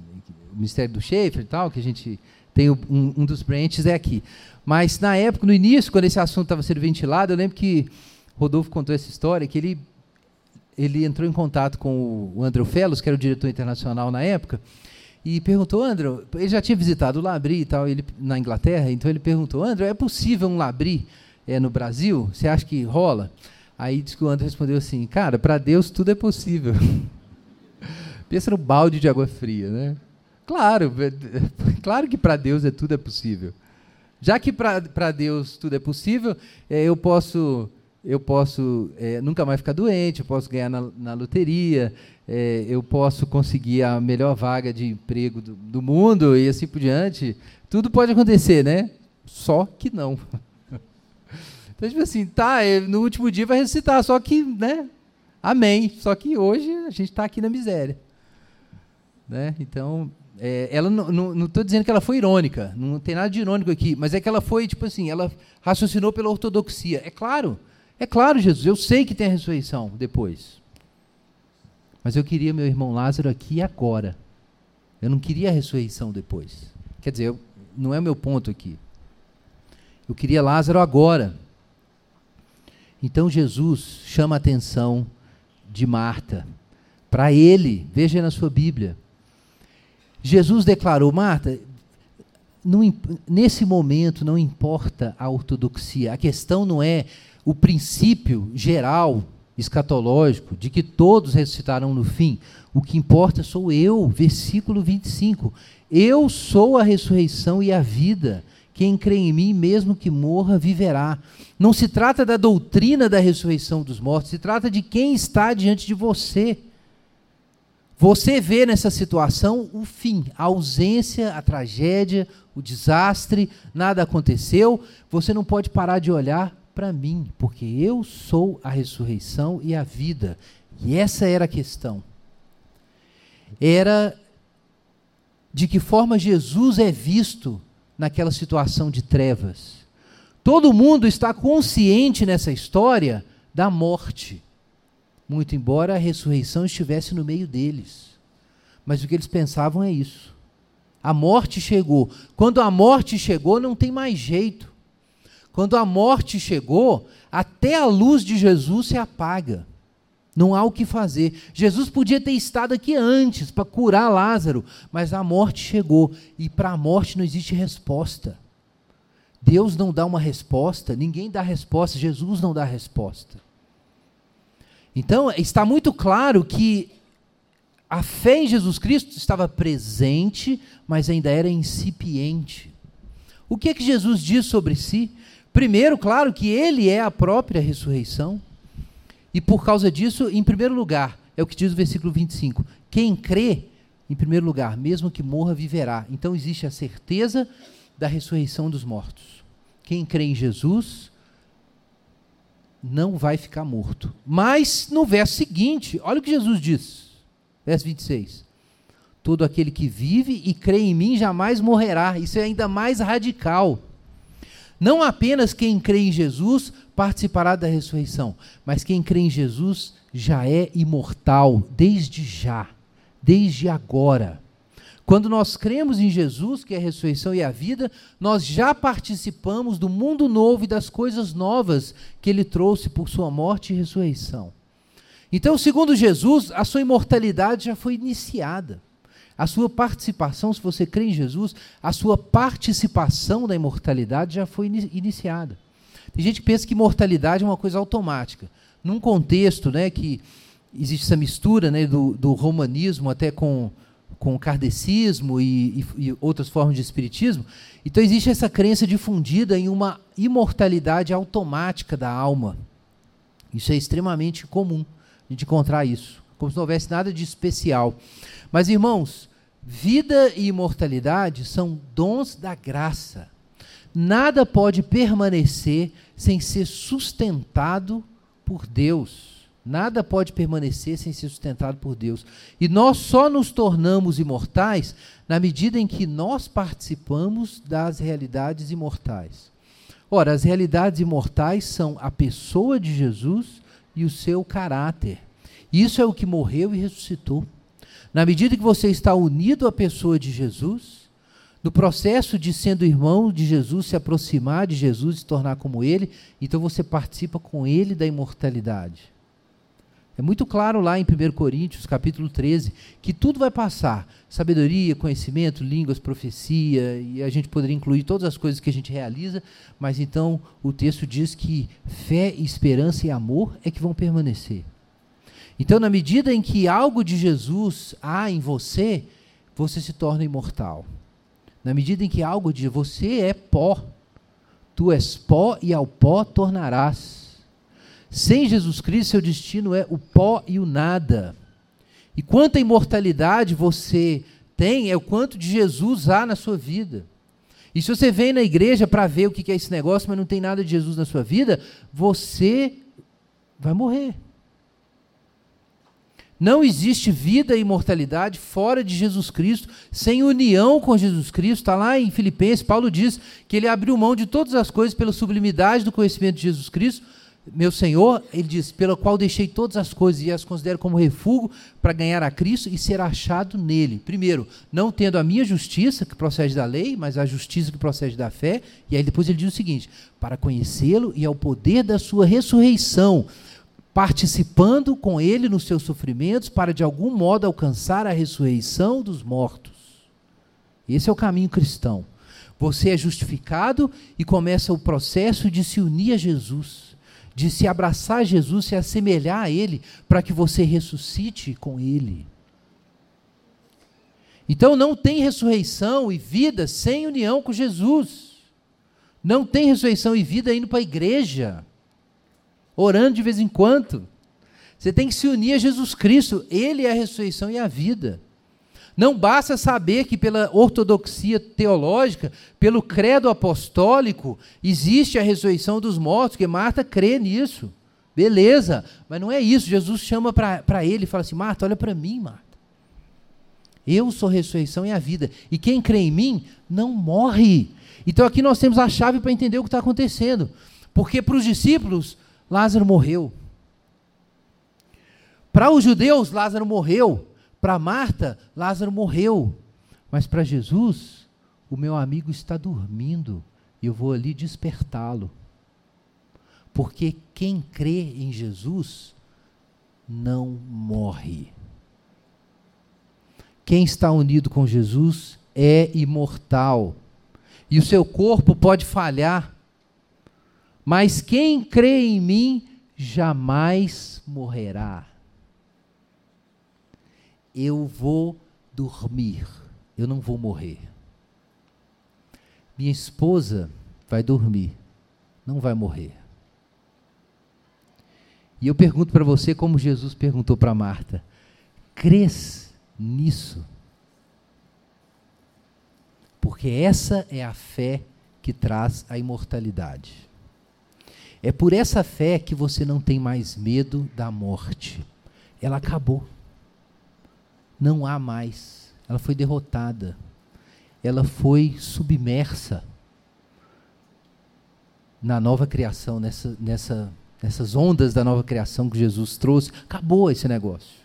Ministério do Schaefer e tal, que a gente tem um, um, dos branches é aqui. Mas na época, no início, quando esse assunto estava sendo ventilado, eu lembro que Rodolfo contou essa história, que ele ele entrou em contato com o Andrew Fellows, que era o diretor internacional na época, e perguntou, André, ele já tinha visitado o Labri e tal, ele, na Inglaterra, então ele perguntou, André, é possível um Labri é, no Brasil? Você acha que rola? Aí disse que o André respondeu assim, cara, para Deus tudo é possível. [laughs] Pensa no balde de água fria, né? Claro, claro que para Deus é tudo é possível. Já que para Deus tudo é possível, é, eu posso eu posso é, nunca mais ficar doente, eu posso ganhar na, na loteria, é, eu posso conseguir a melhor vaga de emprego do, do, mundo e assim por diante. Tudo pode acontecer, né? Só que não. [laughs] Então, tipo assim, tá, é, no último dia vai ressuscitar, só que, né? Amém. Só que hoje a gente está aqui na miséria. Né? Então, é, ela não estou dizendo que ela foi irônica, não tem nada de irônico aqui, mas é que ela foi, tipo assim, ela raciocinou pela ortodoxia. É claro, é claro, Jesus, eu sei que tem a ressurreição depois. Mas eu queria meu irmão Lázaro aqui agora. Eu não queria a ressurreição depois. Quer dizer, eu, não é o meu ponto aqui. Eu queria Lázaro agora. Então Jesus chama a atenção de Marta para ele. Veja na sua Bíblia. Jesus declarou: Marta, não, nesse momento não importa a ortodoxia. A questão não é o princípio geral escatológico de que todos ressuscitarão no fim. O que importa sou eu, versículo 25. Eu sou a ressurreição e a vida. Quem crê em mim, mesmo que morra, viverá. Não se trata da doutrina da ressurreição dos mortos, se trata de quem está diante de você. Você vê nessa situação o fim, a ausência, a tragédia, o desastre, nada aconteceu. Você não pode parar de olhar para mim, porque eu sou a ressurreição e a vida. E essa era a questão. Era de que forma Jesus é visto naquela situação de trevas. Todo mundo está consciente nessa história da morte, muito embora a ressurreição estivesse no meio deles. Mas o que eles pensavam é isso. A morte chegou. Quando a morte chegou, não tem mais jeito. Quando a morte chegou, até a luz de Jesus se apaga. Não há o que fazer. Jesus podia ter estado aqui antes para curar Lázaro, mas a morte chegou e para a morte não existe resposta. Deus não dá uma resposta, ninguém dá resposta, Jesus não dá resposta. Então, está muito claro que a fé em Jesus Cristo estava presente, mas ainda era incipiente. O que é que Jesus diz sobre si? Primeiro, claro que ele é a própria ressurreição. E por causa disso, em primeiro lugar, é o que diz o versículo 25: quem crê, em primeiro lugar, mesmo que morra, viverá. Então existe a certeza da ressurreição dos mortos. Quem crê em Jesus não vai ficar morto. Mas no verso seguinte, olha o que Jesus diz, verso 26. Todo aquele que vive e crê em mim jamais morrerá. Isso é ainda mais radical. Não apenas quem crê em Jesus participará da ressurreição, mas quem crê em Jesus já é imortal desde já, desde agora. Quando nós cremos em Jesus, que é a ressurreição e a vida, nós já participamos do mundo novo e das coisas novas que ele trouxe por sua morte e ressurreição. Então, segundo Jesus, a sua imortalidade já foi iniciada. A sua participação, se você crê em Jesus, a sua participação na imortalidade já foi iniciada. Tem gente que pensa que imortalidade é uma coisa automática. Num contexto né, que existe essa mistura né, do, do romanismo até com, com o kardecismo e, e, e, outras formas de espiritismo, então existe essa crença difundida em uma imortalidade automática da alma. Isso é extremamente comum a gente encontrar isso, como se não houvesse nada de especial. Mas, irmãos, vida e imortalidade são dons da graça. Nada pode permanecer sem ser sustentado por Deus. Nada pode permanecer sem ser sustentado por Deus. E nós só nos tornamos imortais na medida em que nós participamos das realidades imortais. Ora, as realidades imortais são a pessoa de Jesus e o seu caráter. Isso é o que morreu e ressuscitou. Na medida que você está unido à pessoa de Jesus, no processo de sendo irmão de Jesus, se aproximar de Jesus, se tornar como ele, então você participa com ele da imortalidade. É muito claro lá em 1 Coríntios, capítulo 13, que tudo vai passar: sabedoria, conhecimento, línguas, profecia, e a gente poderia incluir todas as coisas que a gente realiza, mas então o texto diz que fé, esperança e amor é que vão permanecer. Então, na medida em que algo de Jesus há em você, você se torna imortal. Na medida em que algo de você é pó, tu és pó e ao pó tornarás. Sem Jesus Cristo, seu destino é o pó e o nada. E quanta imortalidade você tem, é o quanto de Jesus há na sua vida. E se você vem na igreja para ver o que é esse negócio, mas não tem nada de Jesus na sua vida, você vai morrer. Não existe vida e imortalidade fora de Jesus Cristo, sem união com Jesus Cristo. Está lá em Filipenses, Paulo diz que ele abriu mão de todas as coisas pela sublimidade do conhecimento de Jesus Cristo, meu Senhor, ele diz, pelo qual deixei todas as coisas e as considero como refúgio para ganhar a Cristo e ser achado nele. Primeiro, não tendo a minha justiça, que procede da lei, mas a justiça que procede da fé. E aí depois ele diz o seguinte: para conhecê-lo e ao poder da sua ressurreição, participando com ele nos seus sofrimentos, para de algum modo alcançar a ressurreição dos mortos. Esse é o caminho cristão. Você é justificado e começa o processo de se unir a Jesus de se abraçar a Jesus, se assemelhar a Ele, para que você ressuscite com Ele. Então não tem ressurreição e vida sem união com Jesus. Não tem ressurreição e vida indo para a igreja, orando de vez em quando. Você tem que se unir a Jesus Cristo, Ele é a ressurreição e a vida. Não basta saber que pela ortodoxia teológica, pelo credo apostólico, existe a ressurreição dos mortos, que Marta crê nisso. Beleza, mas não é isso. Jesus chama para ele e fala assim: Marta, olha para mim, Marta. Eu sou a ressurreição e a vida. E quem crê em mim não morre. Então aqui nós temos a chave para entender o que está acontecendo. Porque para os discípulos, Lázaro morreu. Para os judeus, Lázaro morreu. Para Marta, Lázaro morreu. Mas para Jesus, o meu amigo está dormindo e eu vou ali despertá-lo. Porque quem crê em Jesus não morre. Quem está unido com Jesus é imortal. E o seu corpo pode falhar. Mas quem crê em mim jamais morrerá eu vou dormir, eu não vou morrer. Minha esposa vai dormir, não vai morrer. E eu pergunto para você, como Jesus perguntou para Marta: crês nisso? Porque essa é a fé que traz a imortalidade. É por essa fé que você não tem mais medo da morte. Ela acabou não há mais. Ela foi derrotada. Ela foi submersa. na nova criação, nessa, nessa, nessas ondas da nova criação que Jesus trouxe. Acabou esse negócio.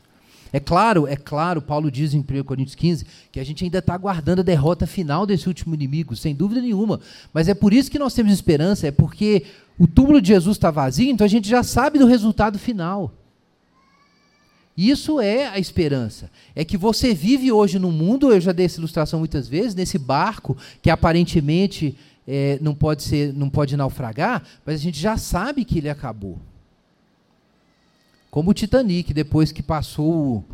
É claro, é claro, Paulo diz em 1 Coríntios 15 que a gente ainda está aguardando a derrota final desse último inimigo, sem dúvida nenhuma. Mas é por isso que nós temos esperança, é porque o túmulo de Jesus está vazio, então a gente já sabe do resultado final. Isso é a esperança. É que você vive hoje no mundo, eu já dei essa ilustração muitas vezes, nesse barco que aparentemente é, não pode ser, não pode naufragar, mas a gente já sabe que ele acabou. Como o Titanic, depois que passou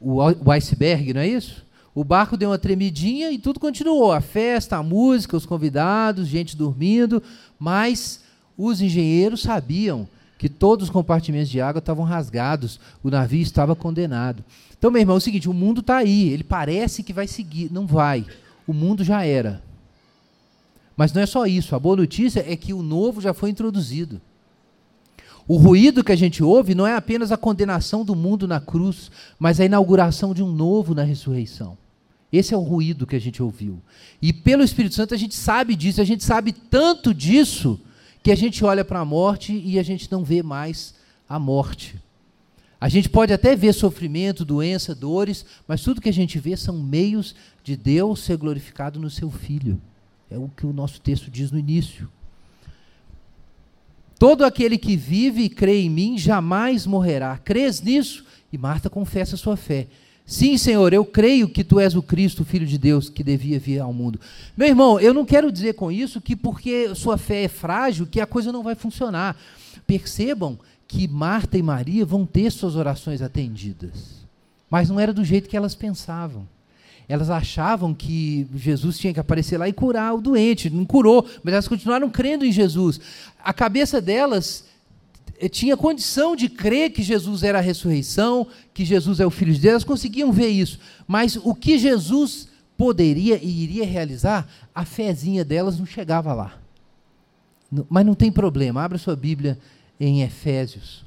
o, o, o iceberg, não é isso? O barco deu uma tremidinha e tudo continuou. A festa, a música, os convidados, gente dormindo, mas os engenheiros sabiam que todos os compartimentos de água estavam rasgados, o navio estava condenado. Então, meu irmão, é o seguinte: o mundo está aí, ele parece que vai seguir, não vai. O mundo já era. Mas não é só isso. A boa notícia é que o novo já foi introduzido. O ruído que a gente ouve não é apenas a condenação do mundo na cruz, mas a inauguração de um novo na ressurreição. Esse é o ruído que a gente ouviu. E pelo Espírito Santo a gente sabe disso, a gente sabe tanto disso, que a gente olha para a morte e a gente não vê mais a morte. A gente pode até ver sofrimento, doença, dores, mas tudo que a gente vê são meios de Deus ser glorificado no seu Filho. É o que o nosso texto diz no início. Todo aquele que vive e crê em mim jamais morrerá. Crês nisso? E Marta confessa sua fé. Sim, Senhor, eu creio que tu és o Cristo, Filho de Deus, que devia vir ao mundo. Meu irmão, eu não quero dizer com isso que porque sua fé é frágil, que a coisa não vai funcionar. Percebam que Marta e Maria vão ter suas orações atendidas. Mas não era do jeito que elas pensavam. Elas achavam que Jesus tinha que aparecer lá e curar o doente. Não curou, mas elas continuaram crendo em Jesus. A cabeça delas tinha condição de crer que Jesus era a ressurreição, que Jesus é o Filho de Deus, elas conseguiam ver isso. Mas o que Jesus poderia e iria realizar, a fezinha delas não chegava lá. Mas não tem problema, abra sua Bíblia em Efésios,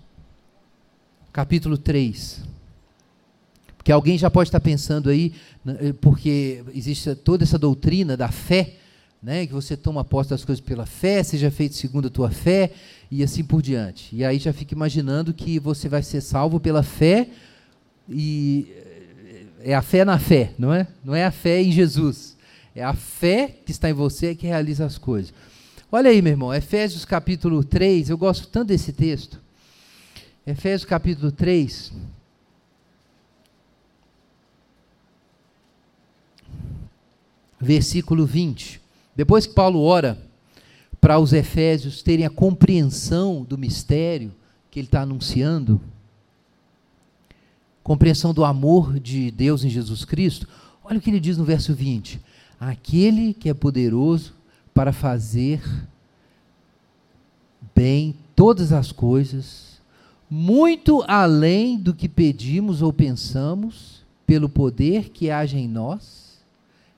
capítulo 3. Porque alguém já pode estar pensando aí, né, eh, porque existe toda essa doutrina da fé, né, que você toma posse das coisas pela fé, seja feito segundo a tua fé, e assim por diante. E aí já fica imaginando que você vai ser salvo pela fé, e eh, é a fé na fé, não é? Não é a fé em Jesus. É a fé que está em você que realiza as coisas. Olha aí, meu irmão, Efésios capítulo 3, eu gosto tanto desse texto. Efésios capítulo 3, versículo 20. Depois que Paulo ora para os efésios terem a compreensão do mistério que ele está anunciando, compreensão do amor de Deus em Jesus Cristo, olha o que ele diz no verso 20: Aquele que é poderoso para fazer bem todas as coisas, muito além do que pedimos ou pensamos, pelo poder que age em nós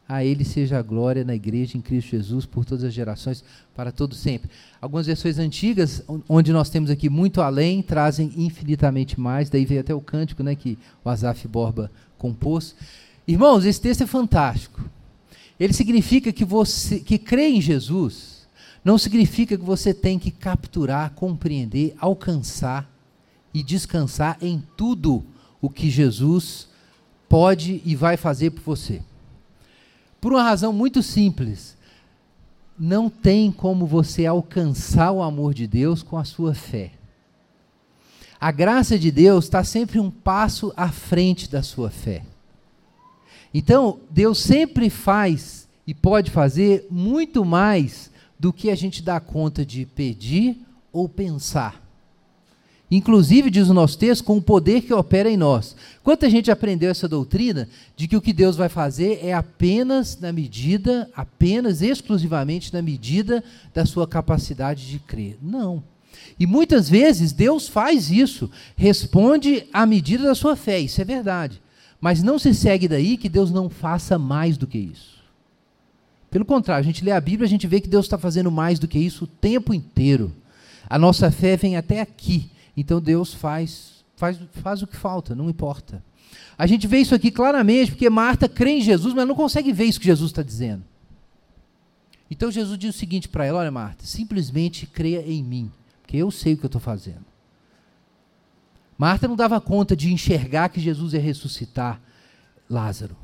a Ele seja a glória na igreja em Cristo Jesus por todas as gerações, para todo sempre. Algumas versões antigas, onde nós temos aqui muito além, trazem infinitamente mais. Daí veio até o cântico né, que o Azaf Borba compôs. Irmãos, esse texto é fantástico. Ele significa que você que crê em Jesus não significa que você tem que capturar, compreender, alcançar e descansar em tudo o que Jesus pode e vai fazer por você. Por uma razão muito simples. Não tem como você alcançar o amor de Deus com a sua fé. A graça de Deus está sempre um passo à frente da sua fé. Então, Deus sempre faz e pode fazer muito mais do que a gente dá conta de pedir ou pensar. Inclusive, diz o nosso texto, com o poder que opera em nós. Quanta gente aprendeu essa doutrina de que o que Deus vai fazer é apenas na medida, apenas exclusivamente na medida da sua capacidade de crer? Não. E muitas vezes Deus faz isso, responde à medida da sua fé, isso é verdade. Mas não se segue daí que Deus não faça mais do que isso. Pelo contrário, a gente lê a Bíblia, a gente vê que Deus está fazendo mais do que isso o tempo inteiro. A nossa fé vem até aqui então Deus faz, faz, faz o que falta, não importa. A gente vê isso aqui claramente, porque Marta crê em Jesus, mas não consegue ver isso que Jesus está dizendo. Então Jesus diz o seguinte para ela: Olha, Marta, simplesmente creia em mim, porque eu sei o que eu estou fazendo. Marta não dava conta de enxergar que Jesus ia ressuscitar Lázaro.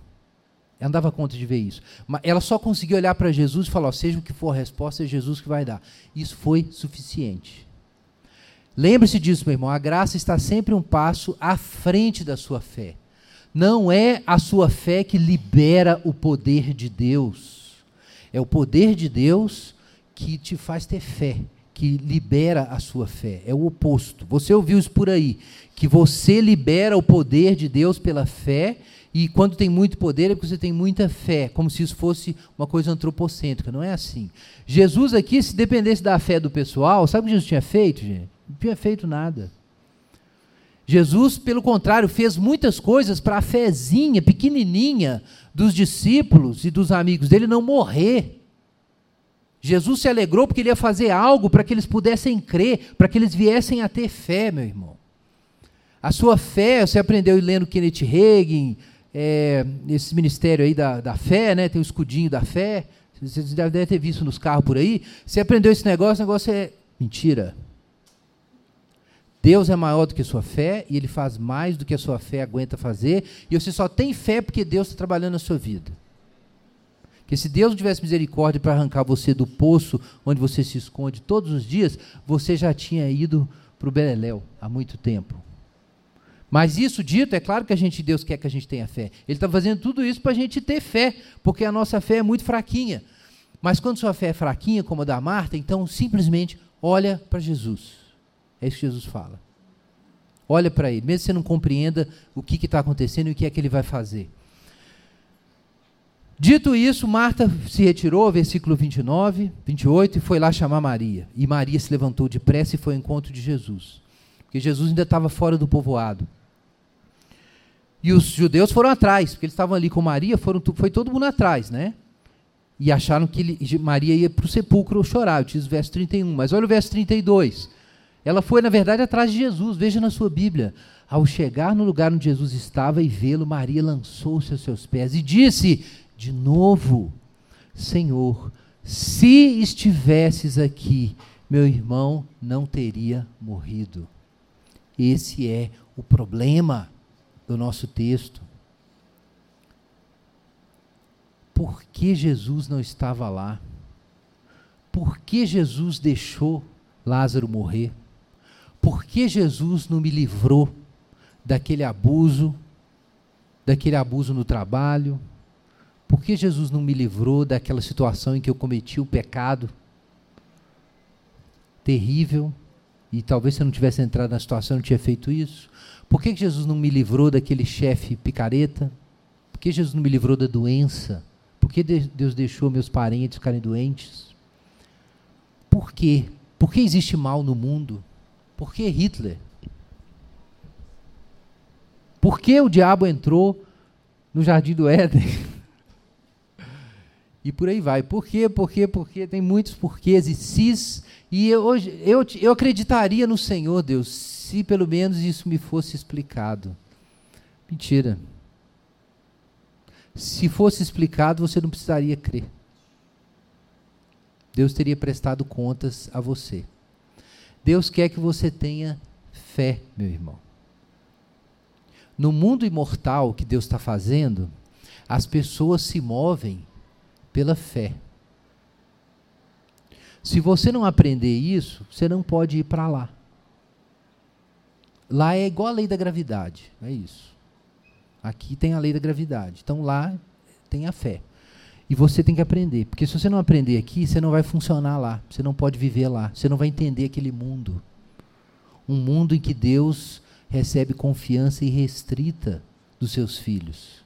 Ela não dava conta de ver isso. Mas ela só conseguiu olhar para Jesus e falar: seja o que for a resposta, é Jesus que vai dar. Isso foi suficiente. Lembre-se disso, meu irmão. A graça está sempre um passo à frente da sua fé. Não é a sua fé que libera o poder de Deus. É o poder de Deus que te faz ter fé, que libera a sua fé. É o oposto. Você ouviu isso por aí, que você libera o poder de Deus pela fé e quando tem muito poder é porque você tem muita fé, como se isso fosse uma coisa antropocêntrica. Não é assim. Jesus aqui, se dependesse da fé do pessoal, sabe o que Jesus tinha feito, gente? Não tinha feito nada. Jesus, pelo contrário, fez muitas coisas para a fezinha, pequenininha, dos discípulos e dos amigos dele não morrer. Jesus se alegrou porque ele ia fazer algo para que eles pudessem crer, para que eles viessem a ter fé, meu irmão. A sua fé, você aprendeu lendo Kenneth Hagin, é, esse ministério aí da, da fé, né? Tem o escudinho da fé. Você deve ter visto nos carros por aí. Você aprendeu esse negócio, o negócio é mentira. Deus é maior do que a sua fé e Ele faz mais do que a sua fé aguenta fazer. E você só tem fé porque Deus está trabalhando na sua vida. Que se Deus não tivesse misericórdia para arrancar você do poço onde você se esconde todos os dias, você já tinha ido para o Beleléu há muito tempo. Mas isso dito, é claro que a gente, Deus quer que a gente tenha fé. Ele está fazendo tudo isso para a gente ter fé, porque a nossa fé é muito fraquinha. Mas quando sua fé é fraquinha, como a da Marta, então simplesmente olha para Jesus. É isso que Jesus fala. Olha para ele, mesmo que você não compreenda o que está acontecendo e o que é que ele vai fazer. Dito isso, Marta se retirou, versículo 29, 28, e foi lá chamar Maria. E Maria se levantou depressa e foi ao encontro de Jesus. Porque Jesus ainda estava fora do povoado. E os judeus foram atrás, porque eles estavam ali com Maria, foram, foi todo mundo atrás, né? E acharam que ele, Maria ia para o sepulcro chorar. Eu disse o verso 31. Mas olha o verso 32. Ela foi, na verdade, atrás de Jesus. Veja na sua Bíblia. Ao chegar no lugar onde Jesus estava e vê-lo, Maria lançou-se aos seus pés e disse de novo: Senhor, se estivesses aqui, meu irmão não teria morrido. Esse é o problema do nosso texto. Por que Jesus não estava lá? Por que Jesus deixou Lázaro morrer? Por que Jesus não me livrou daquele abuso, daquele abuso no trabalho? Por que Jesus não me livrou daquela situação em que eu cometi o pecado terrível e talvez se eu não tivesse entrado na situação eu não tinha feito isso? Por que Jesus não me livrou daquele chefe picareta? Por que Jesus não me livrou da doença? Por que Deus deixou meus parentes ficarem doentes? Por quê? Por que existe mal no mundo? Por que Hitler? Por que o diabo entrou no jardim do Éden? [laughs] e por aí vai. Por quê? Por quê? Porque tem muitos porquês e cis. E eu, hoje, eu, eu acreditaria no Senhor, Deus, se pelo menos isso me fosse explicado. Mentira. Se fosse explicado, você não precisaria crer. Deus teria prestado contas a você. Deus quer que você tenha fé, meu irmão. No mundo imortal que Deus está fazendo, as pessoas se movem pela fé. Se você não aprender isso, você não pode ir para lá. Lá é igual a lei da gravidade, é isso. Aqui tem a lei da gravidade. Então lá tem a fé. E você tem que aprender, porque se você não aprender aqui, você não vai funcionar lá, você não pode viver lá, você não vai entender aquele mundo. Um mundo em que Deus recebe confiança irrestrita dos seus filhos.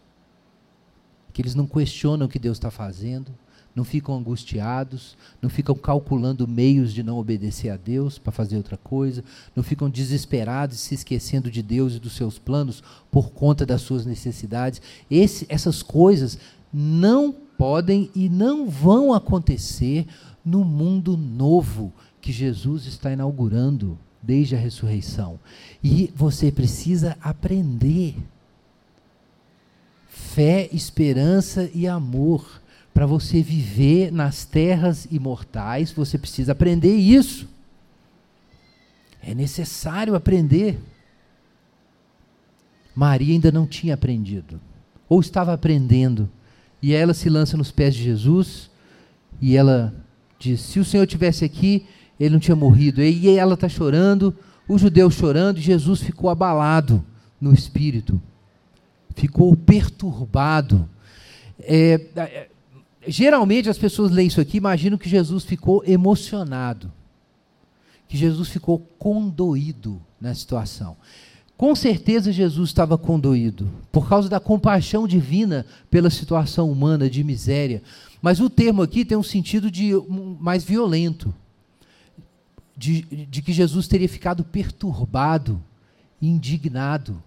Que eles não questionam o que Deus está fazendo, não ficam angustiados, não ficam calculando meios de não obedecer a Deus para fazer outra coisa, não ficam desesperados e se esquecendo de Deus e dos seus planos por conta das suas necessidades. Esse, essas coisas não podem e não vão acontecer no mundo novo que Jesus está inaugurando desde a ressurreição. E você precisa aprender. Fé, esperança e amor Para você viver nas terras imortais, você precisa aprender isso. É necessário aprender. Maria ainda não tinha aprendido, ou estava aprendendo, e ela se lança nos pés de Jesus e ela diz: Se o Senhor tivesse aqui, ele não tinha morrido. E ela está chorando, os judeus chorando, e Jesus ficou abalado no espírito, ficou perturbado. É, é, geralmente as pessoas leem isso aqui, imaginam que Jesus ficou emocionado, que Jesus ficou condoído na situação. Com certeza Jesus estava condoído, por causa da compaixão divina pela situação humana de miséria. Mas o termo aqui tem um sentido de mais violento, de, de que Jesus teria ficado perturbado, indignado,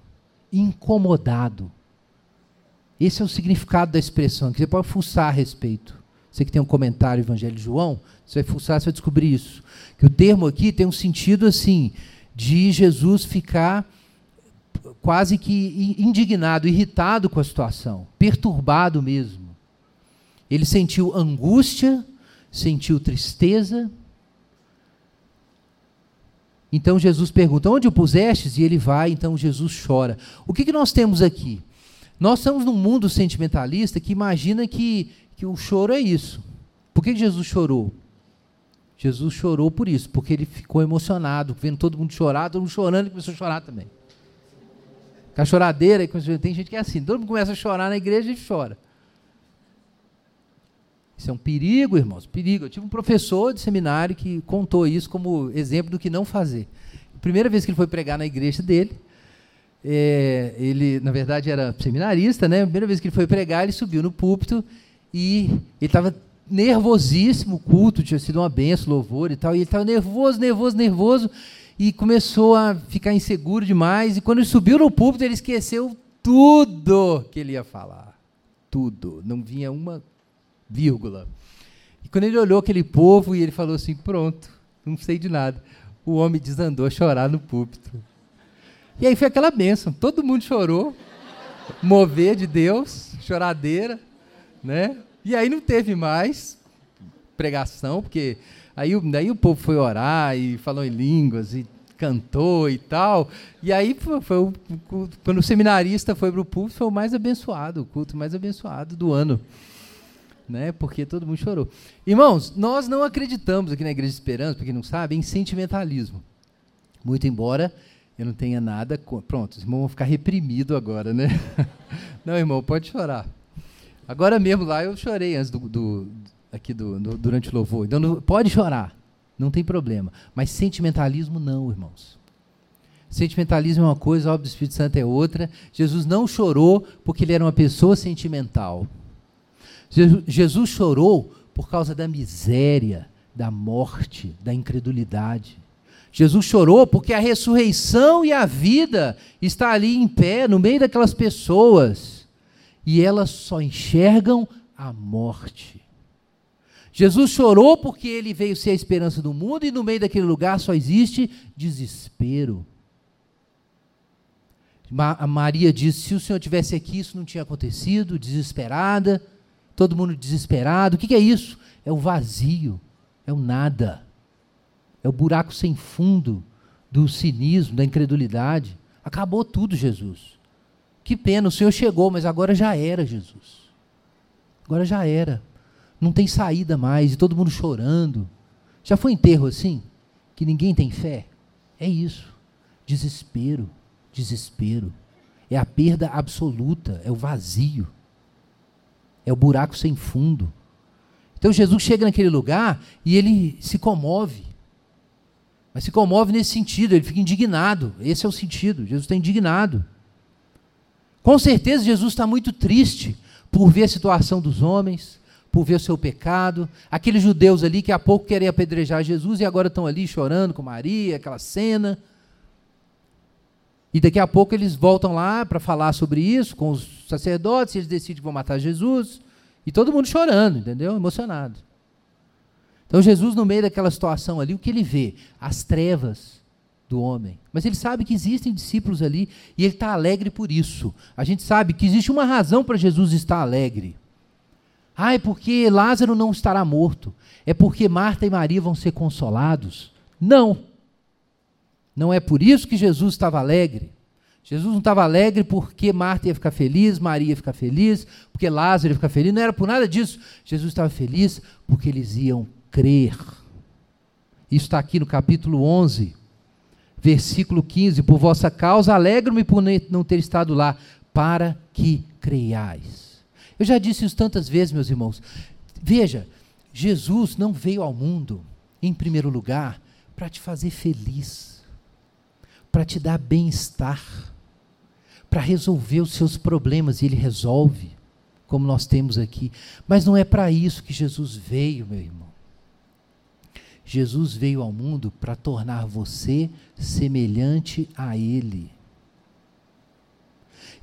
incomodado. Esse é o significado da expressão, que você pode fuçar a respeito. Você que tem um comentário Evangelho de João, você vai fuçar, você vai descobrir isso. Que o termo aqui tem um sentido assim, de Jesus ficar quase que indignado, irritado com a situação, perturbado mesmo. Ele sentiu angústia, sentiu tristeza. Então Jesus pergunta: Onde o pusestes? E ele vai, então Jesus chora. O que, que nós temos aqui? Nós estamos num mundo sentimentalista que imagina que, que o choro é isso. Por que Jesus chorou? Jesus chorou por isso, porque ele ficou emocionado, vendo todo mundo chorar, todo mundo chorando e começou a chorar também. Com a choradeira, tem gente que é assim, todo mundo começa a chorar na igreja e chora. Isso é um perigo, irmãos, perigo. Eu tive um professor de seminário que contou isso como exemplo do que não fazer. Primeira vez que ele foi pregar na igreja dele, é, ele, na verdade, era seminarista, né? Primeira vez que ele foi pregar, ele subiu no púlpito e ele estava nervosíssimo, o culto tinha sido uma benção, louvor e tal, e ele estava nervoso, nervoso, nervoso, e começou a ficar inseguro demais, e quando ele subiu no púlpito, ele esqueceu tudo que ele ia falar. Tudo. Não vinha uma vírgula. E quando ele olhou aquele povo e ele falou assim: pronto, não sei de nada. O homem desandou a chorar no púlpito. E aí foi aquela bênção, todo mundo chorou, mover de Deus, choradeira, né? E aí não teve mais pregação, porque aí, daí o povo foi orar e falou em línguas e cantou e tal. E aí foi, foi o, quando o seminarista foi para o púlpito, foi o mais abençoado, o culto mais abençoado do ano né? Porque todo mundo chorou. Irmãos, nós não acreditamos aqui na Igreja de Esperança, para quem não sabe, em sentimentalismo. Muito embora eu não tenha nada. Pronto, os irmãos vão ficar reprimidos agora, né? [laughs] não, irmão, pode chorar. Agora mesmo lá eu chorei antes do, do aqui do, durante o louvor. Então não, pode chorar, não tem problema. Mas sentimentalismo não, irmãos. Sentimentalismo é uma coisa, a obra do Espírito Santo é outra. Jesus não chorou porque ele era uma pessoa sentimental. Jesus chorou por causa da miséria, da morte, da incredulidade. Jesus chorou porque a ressurreição e a vida está ali em pé, no meio daquelas pessoas, e elas só enxergam a morte. Jesus chorou porque ele veio ser a esperança do mundo e no meio daquele lugar só existe desespero. a Maria disse: se o Senhor tivesse aqui, isso não tinha acontecido, desesperada todo mundo desesperado. O que, que é isso? É o vazio, é o nada, é o buraco sem fundo do cinismo, da incredulidade. Acabou tudo, Jesus. Que pena, o Senhor chegou, mas agora já era, Jesus. Agora já era. Não tem saída mais, e todo mundo chorando. Já foi enterro assim? Que ninguém tem fé? É isso. Desespero, desespero. É a perda absoluta, é o vazio. É o buraco sem fundo. Então Jesus chega naquele lugar e ele se comove. Mas se comove nesse sentido, ele fica indignado. Esse é o sentido. Jesus está indignado. Com certeza Jesus está muito triste por ver a situação dos homens, por ver o seu pecado. Aqueles judeus ali que há pouco queriam apedrejar Jesus e agora estão ali chorando com Maria, aquela cena. E daqui a pouco eles voltam lá para falar sobre isso com os sacerdotes, eles decidem que vão matar Jesus. E todo mundo chorando, entendeu? Emocionado. Então Jesus, no meio daquela situação ali, o que ele vê? As trevas do homem. Mas ele sabe que existem discípulos ali e ele está alegre por isso. A gente sabe que existe uma razão para Jesus estar alegre. Ah, é porque Lázaro não estará morto. É porque Marta e Maria vão ser consolados. Não. Não é por isso que Jesus estava alegre. Jesus não estava alegre porque Marta ia ficar feliz, Maria ia ficar feliz, porque Lázaro ia ficar feliz. Não era por nada disso. Jesus estava feliz porque eles iam crer. Isso está aqui no capítulo 11, versículo 15. Por vossa causa, alegro-me por não ter estado lá, para que creiais. Eu já disse isso tantas vezes, meus irmãos. Veja, Jesus não veio ao mundo, em primeiro lugar, para te fazer feliz, para te dar bem-estar, para resolver os seus problemas, e Ele resolve, como nós temos aqui. Mas não é para isso que Jesus veio, meu irmão. Jesus veio ao mundo para tornar você semelhante a Ele.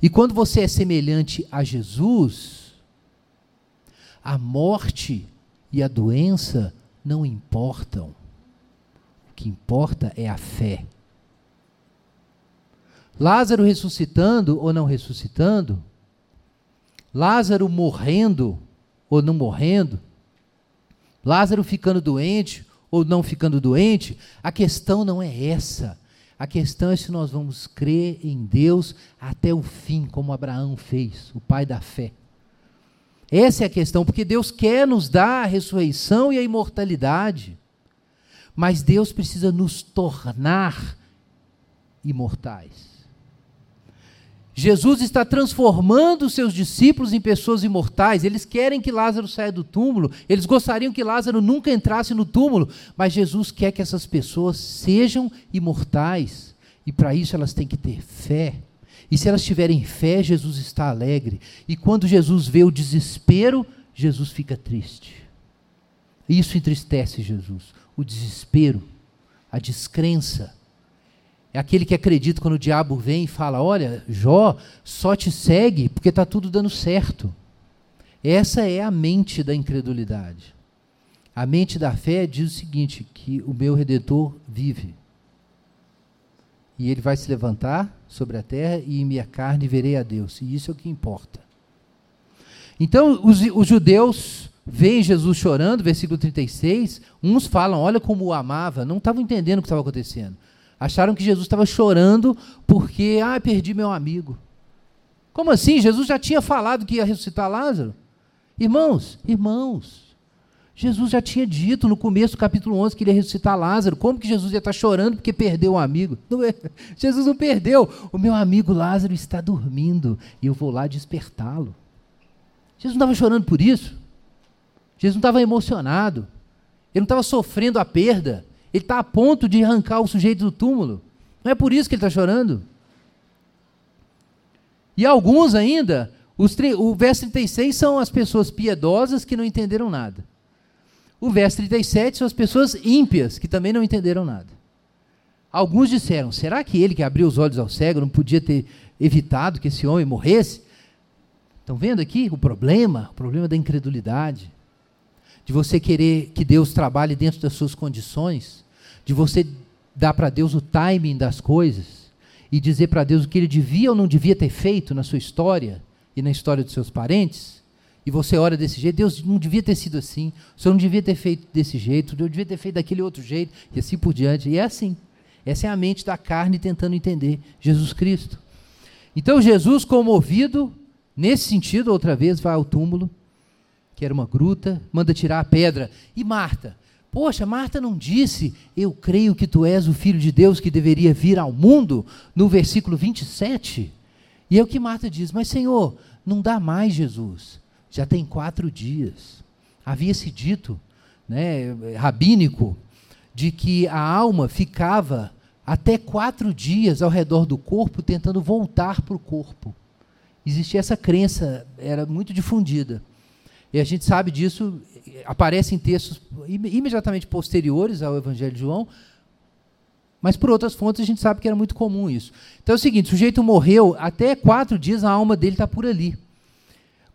E quando você é semelhante a Jesus, a morte e a doença não importam. O que importa é a fé. Lázaro ressuscitando ou não ressuscitando, Lázaro morrendo ou não morrendo, Lázaro ficando doente ou não ficando doente, a questão não é essa. A questão é se nós vamos crer em Deus até o fim, como Abraão fez, o pai da fé. Essa é a questão, porque Deus quer nos dar a ressurreição e a imortalidade. Mas Deus precisa nos tornar imortais. Jesus está transformando os seus discípulos em pessoas imortais. Eles querem que Lázaro saia do túmulo, eles gostariam que Lázaro nunca entrasse no túmulo, mas Jesus quer que essas pessoas sejam imortais. E para isso elas têm que ter fé. E se elas tiverem fé, Jesus está alegre. E quando Jesus vê o desespero, Jesus fica triste. Isso entristece Jesus. O desespero, a descrença é aquele que acredita quando o diabo vem e fala: Olha, Jó só te segue porque está tudo dando certo. Essa é a mente da incredulidade. A mente da fé diz o seguinte: que o meu redentor vive. E ele vai se levantar sobre a terra e em minha carne verei a Deus. E isso é o que importa. Então, os, os judeus veem Jesus chorando, versículo 36. Uns falam: Olha como o amava. Não estavam entendendo o que estava acontecendo. Acharam que Jesus estava chorando porque, ah, perdi meu amigo. Como assim? Jesus já tinha falado que ia ressuscitar Lázaro? Irmãos, irmãos, Jesus já tinha dito no começo do capítulo 11 que ele ia ressuscitar Lázaro. Como que Jesus ia estar chorando porque perdeu um amigo? Não é. [laughs] Jesus não perdeu. O meu amigo Lázaro está dormindo e eu vou lá despertá-lo. Jesus não estava chorando por isso. Jesus não estava emocionado. Ele não estava sofrendo a perda. Ele está a ponto de arrancar o sujeito do túmulo. Não é por isso que ele está chorando. E alguns ainda, o verso 36 são as pessoas piedosas que não entenderam nada. O verso 37 são as pessoas ímpias que também não entenderam nada. Alguns disseram: será que ele que abriu os olhos ao cego não podia ter evitado que esse homem morresse? Estão vendo aqui o problema? O problema da incredulidade. De você querer que Deus trabalhe dentro das suas condições de você dar para Deus o timing das coisas e dizer para Deus o que ele devia ou não devia ter feito na sua história e na história dos seus parentes, e você ora desse jeito, Deus não devia ter sido assim, o Senhor não devia ter feito desse jeito, Deus devia ter feito daquele outro jeito, e assim por diante. E é assim. Essa é a mente da carne tentando entender Jesus Cristo. Então Jesus, comovido, nesse sentido, outra vez vai ao túmulo, que era uma gruta, manda tirar a pedra. E Marta, Poxa, Marta não disse, eu creio que tu és o filho de Deus que deveria vir ao mundo, no versículo 27? E é o que Marta diz, mas Senhor, não dá mais Jesus, já tem quatro dias. Havia-se dito, né, rabínico, de que a alma ficava até quatro dias ao redor do corpo tentando voltar para o corpo. Existia essa crença, era muito difundida. E a gente sabe disso aparece em textos imediatamente posteriores ao Evangelho de João, mas por outras fontes a gente sabe que era muito comum isso. Então é o seguinte: o sujeito morreu, até quatro dias a alma dele está por ali.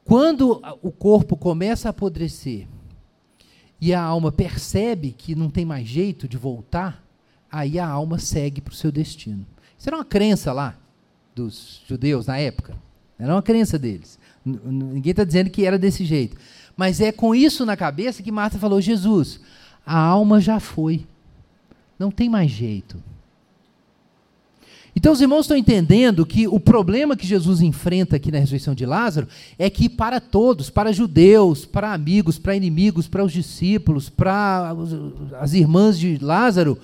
Quando o corpo começa a apodrecer e a alma percebe que não tem mais jeito de voltar, aí a alma segue para o seu destino. Isso era uma crença lá dos judeus na época. Era uma crença deles. Ninguém está dizendo que era desse jeito. Mas é com isso na cabeça que Marta falou: Jesus, a alma já foi. Não tem mais jeito. Então os irmãos estão entendendo que o problema que Jesus enfrenta aqui na ressurreição de Lázaro é que para todos, para judeus, para amigos, para inimigos, para os discípulos, para as irmãs de Lázaro,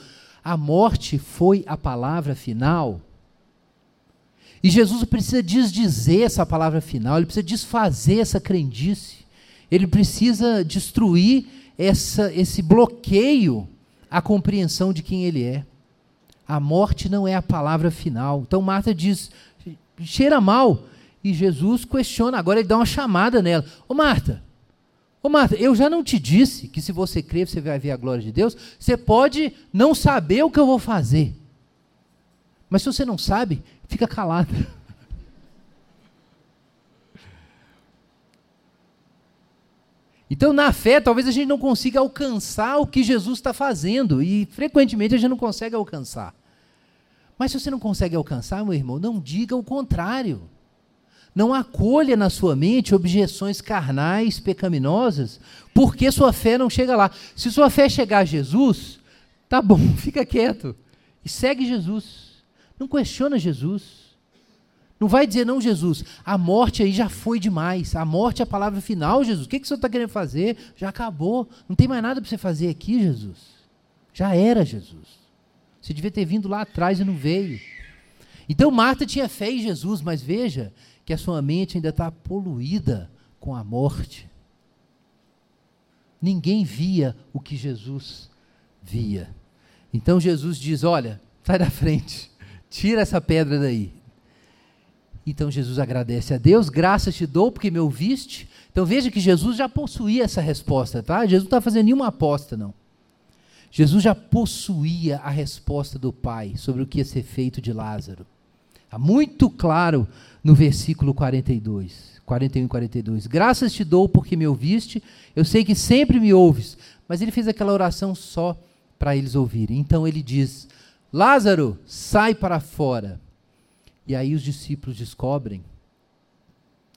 a morte foi a palavra final. E Jesus precisa desdizer essa palavra final, ele precisa desfazer essa crendice, ele precisa destruir essa, esse bloqueio à compreensão de quem ele é. A morte não é a palavra final. Então Marta diz: cheira mal. E Jesus questiona, agora ele dá uma chamada nela: Ô Marta, ô Marta, eu já não te disse que se você crer você vai ver a glória de Deus? Você pode não saber o que eu vou fazer. Mas se você não sabe, fica calada. Então, na fé, talvez a gente não consiga alcançar o que Jesus está fazendo, e frequentemente a gente não consegue alcançar. Mas se você não consegue alcançar, meu irmão, não diga o contrário. Não acolha na sua mente objeções carnais, pecaminosas, porque sua fé não chega lá. Se sua fé chegar a Jesus, tá bom, [laughs] fica quieto e segue Jesus. Não questiona Jesus. Não vai dizer, não, Jesus, a morte aí já foi demais. A morte é a palavra final, Jesus. O que, que o senhor está querendo fazer? Já acabou. Não tem mais nada para você fazer aqui, Jesus. Já era, Jesus. Você devia ter vindo lá atrás e não veio. Então Marta tinha fé em Jesus, mas veja que a sua mente ainda está poluída com a morte. Ninguém via o que Jesus via. Então Jesus diz: Olha, sai da frente, tira essa pedra daí. Então Jesus agradece a Deus, graças te dou porque me ouviste. Então veja que Jesus já possuía essa resposta, tá? Jesus não está fazendo nenhuma aposta, não. Jesus já possuía a resposta do Pai sobre o que ia ser feito de Lázaro. Está muito claro no versículo 42, 41 e 42. Graças te dou porque me ouviste, eu sei que sempre me ouves. Mas ele fez aquela oração só para eles ouvirem. Então ele diz: Lázaro, sai para fora. E aí os discípulos descobrem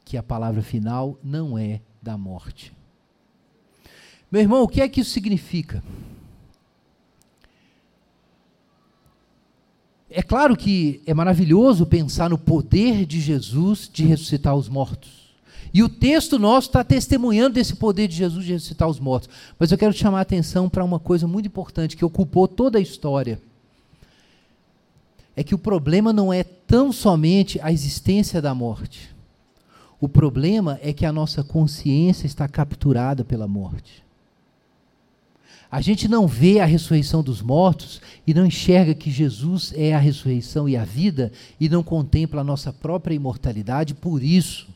que a palavra final não é da morte. Meu irmão, o que é que isso significa? É claro que é maravilhoso pensar no poder de Jesus de ressuscitar os mortos. E o texto nosso está testemunhando desse poder de Jesus de ressuscitar os mortos. Mas eu quero chamar a atenção para uma coisa muito importante que ocupou toda a história é que o problema não é tão somente a existência da morte. O problema é que a nossa consciência está capturada pela morte. A gente não vê a ressurreição dos mortos e não enxerga que Jesus é a ressurreição e a vida e não contempla a nossa própria imortalidade por isso.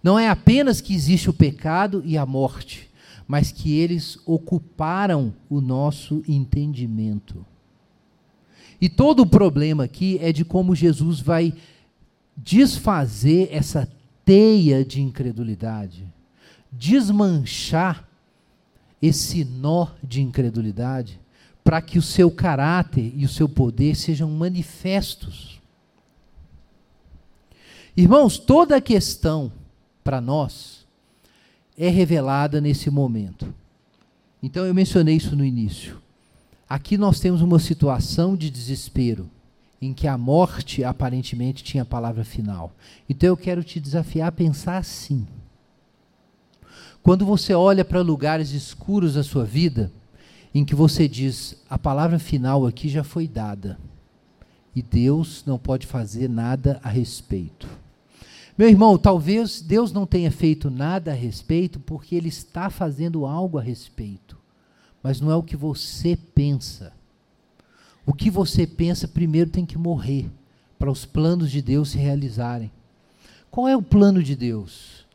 Não é apenas que existe o pecado e a morte, mas que eles ocuparam o nosso entendimento. E todo o problema aqui é de como Jesus vai desfazer essa teia de incredulidade, desmanchar esse nó de incredulidade, para que o seu caráter e o seu poder sejam manifestos. Irmãos, toda a questão para nós é revelada nesse momento. Então eu mencionei isso no início. Aqui nós temos uma situação de desespero, em que a morte aparentemente tinha a palavra final. Então eu quero te desafiar a pensar assim. Quando você olha para lugares escuros da sua vida, em que você diz, a palavra final aqui já foi dada, e Deus não pode fazer nada a respeito. Meu irmão, talvez Deus não tenha feito nada a respeito porque Ele está fazendo algo a respeito mas não é o que você pensa. O que você pensa primeiro tem que morrer para os planos de Deus se realizarem. Qual é o plano de Deus?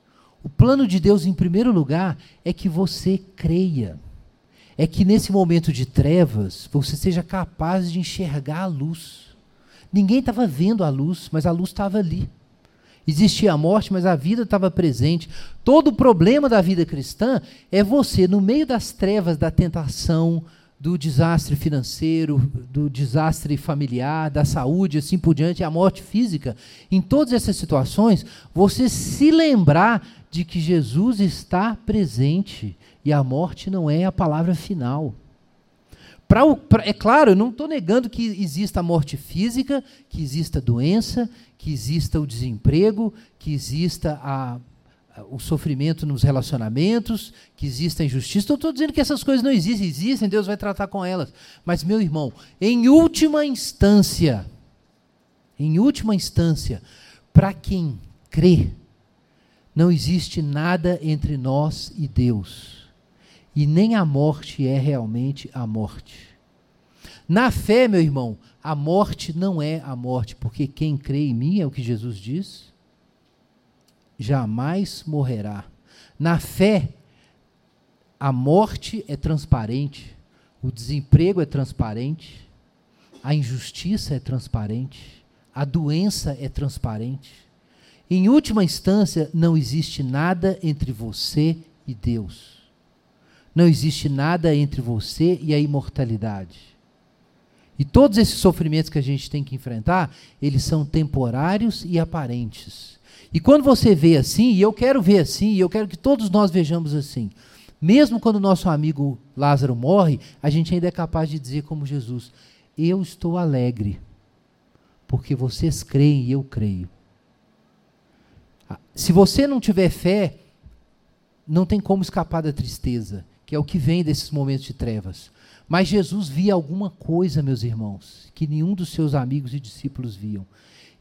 O plano de Deus, em primeiro lugar, é que você creia. É que nesse momento de trevas, você seja capaz de enxergar a luz. Ninguém estava vendo a luz, mas a luz estava ali. Existia a morte, mas a vida estava presente. Todo o problema da vida cristã é você, no meio das trevas da tentação, do desastre financeiro, do desastre familiar, da saúde, assim por diante, a morte física. Em todas essas situações, você se lembrar de que Jesus está presente e a morte não é a palavra final. Pra, pra, é claro, eu não estou negando que exista a morte física, que exista a doença, que exista o desemprego, que exista a, a, o sofrimento nos relacionamentos, que exista a injustiça. Não estou dizendo que essas coisas não existem, existem, Deus vai tratar com elas. Mas, meu irmão, em última instância, em última instância, para quem crê, não existe nada entre nós e Deus e nem a morte é realmente a morte. Na fé, meu irmão, a morte não é a morte, porque quem crê em mim, é o que Jesus diz, jamais morrerá. Na fé, a morte é transparente, o desemprego é transparente, a injustiça é transparente, a doença é transparente. Em última instância, não existe nada entre você e Deus. Não existe nada entre você e a imortalidade. E todos esses sofrimentos que a gente tem que enfrentar, eles são temporários e aparentes. E quando você vê assim, e eu quero ver assim, e eu quero que todos nós vejamos assim, mesmo quando nosso amigo Lázaro morre, a gente ainda é capaz de dizer como Jesus: Eu estou alegre, porque vocês creem e eu creio. Ah, se você não tiver fé, não tem como escapar da tristeza que é o que vem desses momentos de trevas. Mas Jesus via alguma coisa, meus irmãos, que nenhum dos seus amigos e discípulos viam.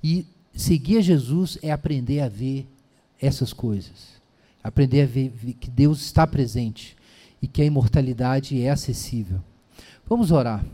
E seguir Jesus é aprender a ver essas coisas. Aprender a ver que Deus está presente e que a imortalidade é acessível. Vamos orar.